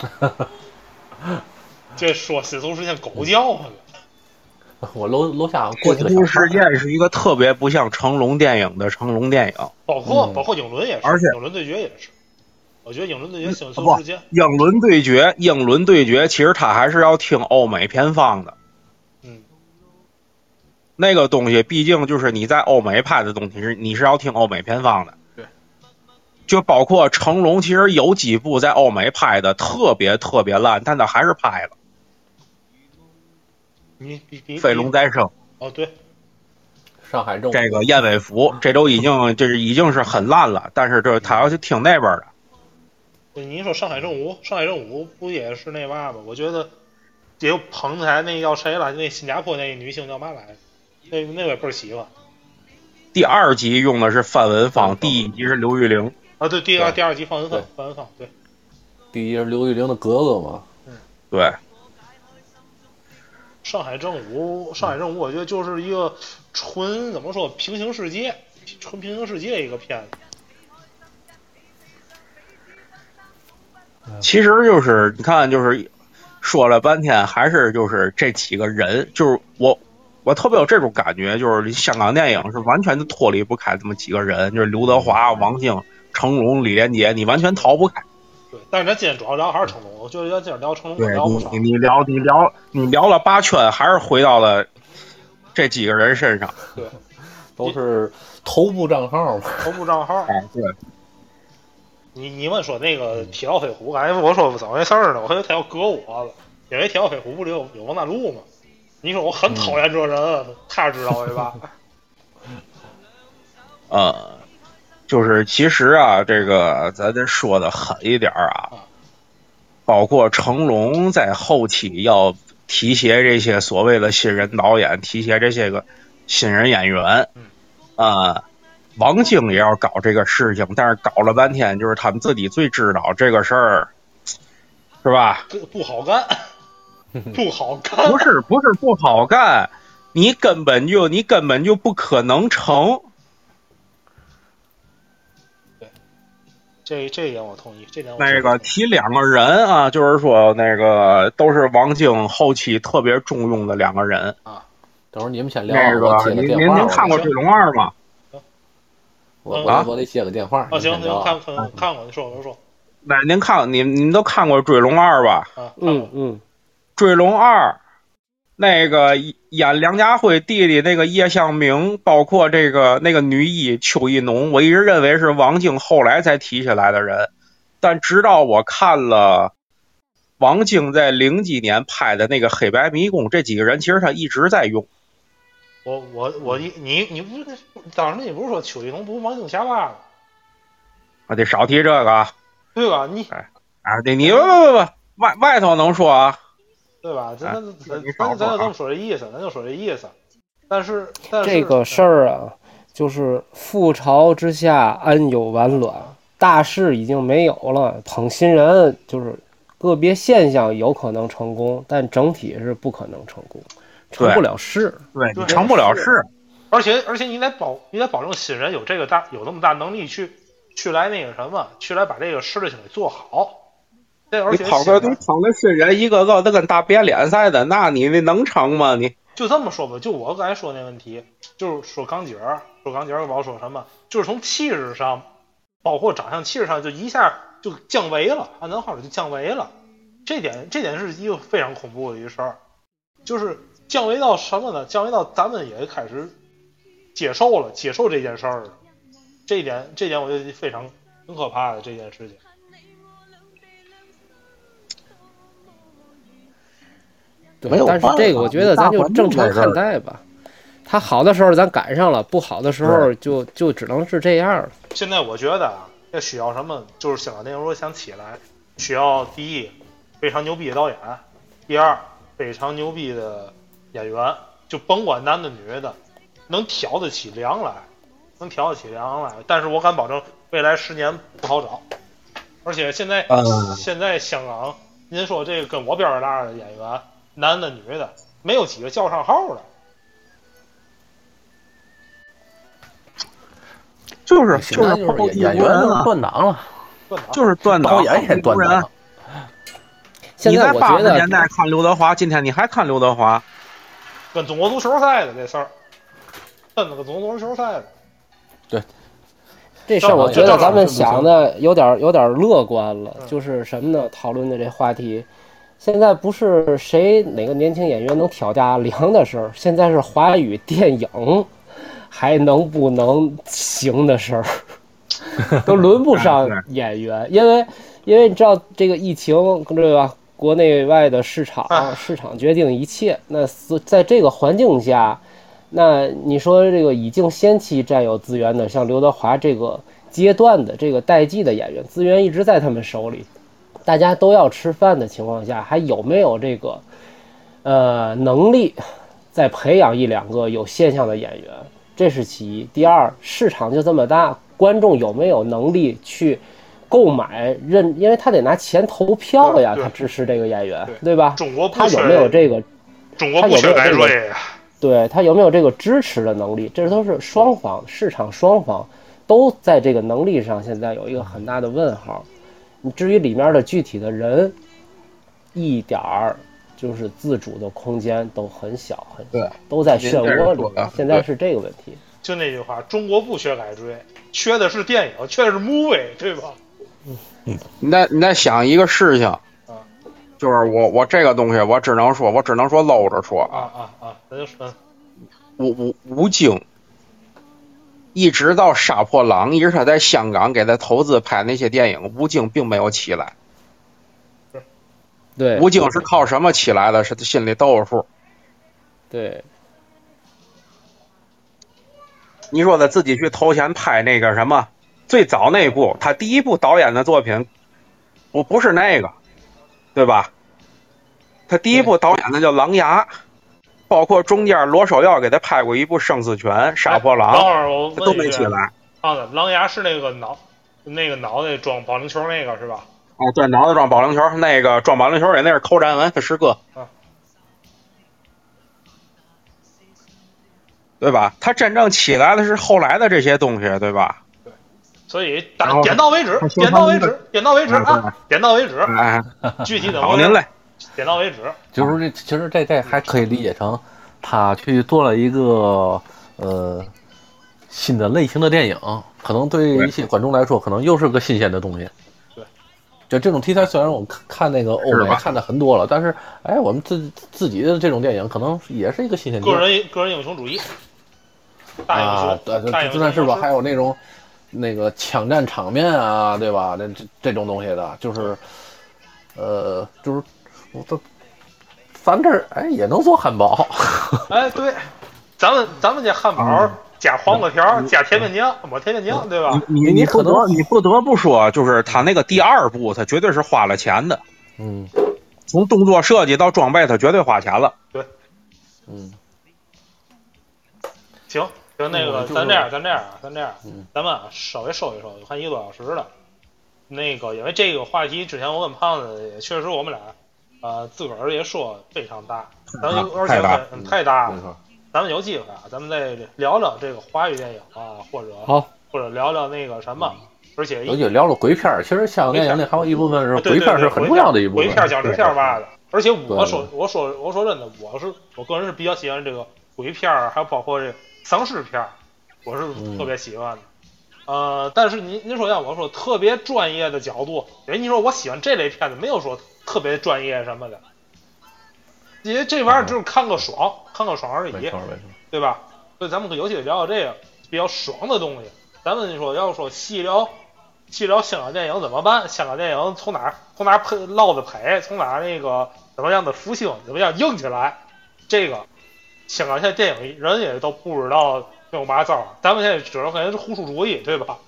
这说新宿事件狗叫唤了，我楼楼下过去这部个事件是一个特别不像成龙电影的成龙电影。包括、嗯包括英伦也是，而且英伦对决也是。我觉得影伦对决新宿不事件，英伦对决，影伦对决，其实他还是要听欧美片方的。嗯，那个东西毕竟就是你在欧美拍的东西是你是要听欧美片方的。对，就包括成龙，其实有几部在欧美拍的特别特别烂，但他还是拍了飞龙再生》哦对，上海正这个燕尾服，这都已经就是已经是很烂了，但是这他要去听那边的，对你说上海正午，上海正午不也是那嘛吗？我觉得也有捧起来那叫谁了？那新加坡那女星叫嘛来着？那那我也倍儿喜欢第二集用的是范文芳，第一集是刘玉玲。啊！对，第二第二集范文芳对，范文芳对。第一是刘玉玲的哥哥嘛，对，上海正午，上海正午，我觉得就是一个纯怎么说平行世界，纯平行世界一个片子。其实就是你看，就是说了半天，还是就是这几个人，就是我我特别有这种感觉，就是香港电影是完全就脱离不开这么几个人，就是刘德华、王晶、成龙、李连杰，你完全逃不开。对，但是咱今天主要聊还是成龙，我觉得咱今儿聊成龙对聊不少你，。你聊你聊你聊了八圈，还是回到了这几个人身上。对，都是头部账号嘛。头部账号。哎，对，你你问说那个铁道飞虎，刚才我说怎么回事呢？我感觉他要割我了，因为铁道飞虎不里有有王大陆吗？你说我很讨厌这人，他知道对吧？呃，就是其实啊，这个咱得说的狠一点啊，包括成龙在后期要提携这些所谓的新人导演，提携这些个新人演员，啊、王晶也要搞这个事情，但是搞了半天，就是他们自己最知道这个事儿，是吧？不好干，不好干。不是不是不好干，你根本就你根本就不可能成。这这一点我同意，这点我那个提两个人啊，就是说那个都是王晶后期特别重用的两个人啊。等会儿你们先聊，那我接个您您个电话。您看过《追龙二》吗？我啊我我得接个电话。哦，行行，你先聊看看看过，你说我说那您看您您都看过《追龙二》吧？啊，嗯嗯，《追龙二》那个演梁家辉弟弟那个叶向明，包括这个那个女一邱一农，我一直认为是王晶后来才提起来的人，但直到我看了王晶在零几年拍的那个《黑白迷宫》，这几个人其实他一直在用。我我我你你你不是当时你不是说邱一农不是王晶下巴吗？啊得少提这个啊！对吧？你哎啊，对你不不不不，外外头能说啊？对吧？咱哎咱咱咱咱就这么说这意思，咱就说这意思。但是但是这个事儿啊，就是覆巢之下安有完卵，大势已经没有了。捧新人就是个别现象有可能成功，但整体是不可能成功，成不了事。对对你成不了事。而且而且你得保你得保证新人有这个大有那么大能力去去来那个什么，去来把这个事情给做好。你跑个你新人捧的新人一个个都跟大变脸似的，那你那能成吗？你就这么说吧，就我刚才说那问题，就是说钢姐儿，说钢姐儿，我要说什么，就是从气质上，包括长相气质上，就一下就降维了，按咱话说就降维了。这点这点是一个非常恐怖的一个事儿，就是降维到什么呢？降维到咱们也开始接受了，接受这件事儿了。这一点，这点我觉得非常很可怕的这件事情。没有但是这个我觉得咱就正常看待吧。他好的时候咱赶上了，不好的时候就就只能是这样了。现在我觉得啊，这需要什么？就是香港电影如果想起来，需要第一非常牛逼的导演，第二非常牛逼的演员，就甭管男的女的，能挑得起梁来，能挑得起梁来。但是我敢保证，未来十年不好找。而且现在、嗯现在香港，您说这个跟我边儿大的演员，男的女的，没有几个叫上号的。就是就是演演员就是断档了，就是断档，导演也断档。现你在在我觉得八十年代看刘德华，今天你还看刘德华？跟中国足球赛的这事儿，跟那个中国足球赛的。对这事儿，我觉得咱们想的有点有点乐观了。嗯就是什么呢？讨论的这话题，现在不是谁哪个年轻演员能挑大梁的事儿，现在是华语电影还能不能行的事儿，都轮不上演员，因为因为你知道这个疫情对吧？国内外的市场啊市场决定一切。那是在这个环境下，那你说这个已经先期占有资源的，像刘德华这个阶段的这个代际的演员，资源一直在他们手里，大家都要吃饭的情况下，还有没有这个呃能力再培养一两个有现象的演员？这是其一。第二，市场就这么大，观众有没有能力去购买认？因为他得拿钱投票呀，他支持这个演员，对对吧？中国他有没有这个中国不缺白瑞呀，对他有没有这个支持的能力，这都是双方市场双方都在这个能力上现在有一个很大的问号。你至于里面的具体的人，一点儿就是自主的空间都很小很对小，都在漩涡里的。现在是这个问题。就那句话，中国不缺改锥，缺的是电影，缺的是 movie，对吧？你再你再想一个事情啊，就是我我这个东西，我只能说，我只能说搂着说啊啊啊！那就说，吴吴吴京，一直到杀破狼，一直他在香港给他投资拍那些电影，吴京并没有起来。对，吴京是靠什么起来的？是他心里都有数。对你说他自己去投钱拍那个什么，最早那部，他第一部导演的作品，不不是那个，对吧？他第一部导演的叫《狼牙》，包括中间罗守耀给他拍过一部《生死拳》《杀破狼等》，会儿我他都没起来。啊，狼牙是那个脑，那个脑袋装保龄球那个是吧？哦，对，脑袋装保龄球，那个装保龄球也那是寇占文，他师哥，啊对吧？他真正起来的是后来的这些东西，对吧？所以打点到为止点到为止点到为止嗯啊，点到为止，哎，具体怎么？好您嘞，点到为止。就是这，其实这这还可以理解成他去做了一个呃新的类型的电影，可能对一些观众来说，可能又是个新鲜的东西。对，就这种题材，虽然我们看那个欧美看的很多了，但是哎，我们自自己的这种电影可能也是一个新鲜劲个人个人英雄主义，大英啊雄，，对对，就算是吧，还有那种那个枪战场面啊，对吧？这这这种东西的，就是呃，就是我都咱这儿哎也能做汉堡，哎，对，咱们咱们这汉堡加黄瓜条，加甜面酱，抹甜面酱，对吧？你你你不可能得你不得不说，就是他那个第二部，他绝对是花了钱的。嗯从动作设计到装备，他绝对花钱了。对嗯行，行，那个咱这样，咱这样啊，咱这样嗯，咱们啊稍微收一收，看一个多小时了。那个，因为这个话题之前我跟胖子也确实我们俩呃自个儿也说非常大，咱们有而且太大很太大了。没错，咱们有机会啊，咱们再聊聊这个华语电影啊，或者好，或者聊聊那个什么，而且尤其聊了鬼片儿，其实香港电影里还有一部分是鬼片儿是很重要的一部分。鬼片、僵尸片儿嘛的。而且我对说，我说，我说真的，我是我个人是比较喜欢这个鬼片儿，还有包括这丧尸片儿，我是嗯特别喜欢的。呃，但是您您说要我说特别专业的角度，因为你说我喜欢这类片子，没有说特别专业什么的，因为这玩意儿就是看个爽，看个爽而已。对吧？所以咱们可尤其得聊聊这个比较爽的东西。咱们说要说细聊细聊香港电影怎么办？香港电影从哪儿从哪儿配落的胚，从哪儿那个怎么样的复兴，怎么样硬起来？这个香港现在电影人也都不知道有嘛招儿，咱们现在只能感觉是胡出主意，对吧？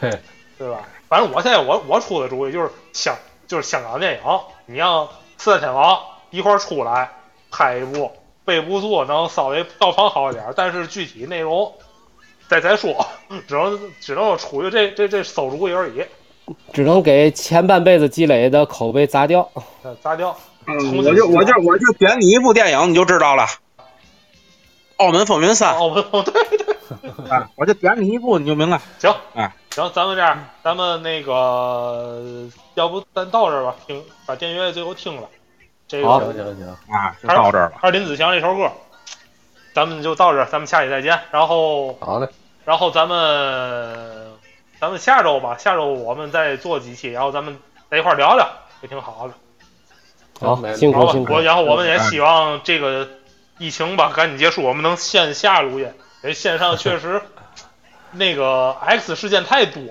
对，对吧？反正我现在我我出的主意就是香就是香港电影，你让四大天王一块儿出来拍一部，备不住能稍微票房好一点，但是具体内容再再说，只能只能出于这这这馊主意而已，只能给前半辈子积累的口碑砸掉。呃砸掉。嗯，我就我就我就点你一部电影，你就知道了，《澳门风云三》哦，不对对，啊，我就点你一部，你就明白。行，哎，行，咱们这样，咱们那个，要不咱到这儿吧，听把电乐最后听了，这行个行行，啊，就到这儿了。还是林子祥这首歌，咱们就到这儿，咱们下期再见。然后，好嘞，然后咱们，咱们下周吧，下周我们再做几期，然后咱们在一块儿聊聊，也挺好的，好辛苦辛？苦我。然后我们也希望这个疫情吧赶紧结束，我们能线下录音，因为线上确实 那个 X 事件太多，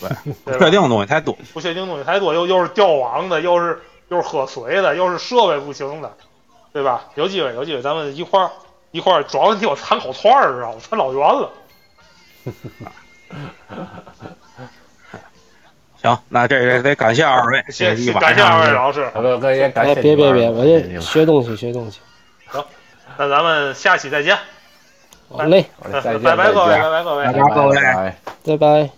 对，不确定的东西太多。不确定东西太多，又又是掉网的，又是又是喝水的，又是设备不行的，对吧？有机会有机会，咱们一块儿一块儿，主要问题我馋口串儿啊，我馋老远了。行，那这个得感谢二位，谢谢感谢二位老师，不不也感哎，谢别别别，我这学东西学东西。那咱们下期再见。好嘞，拜拜各位，拜拜各位，拜拜各位，拜拜。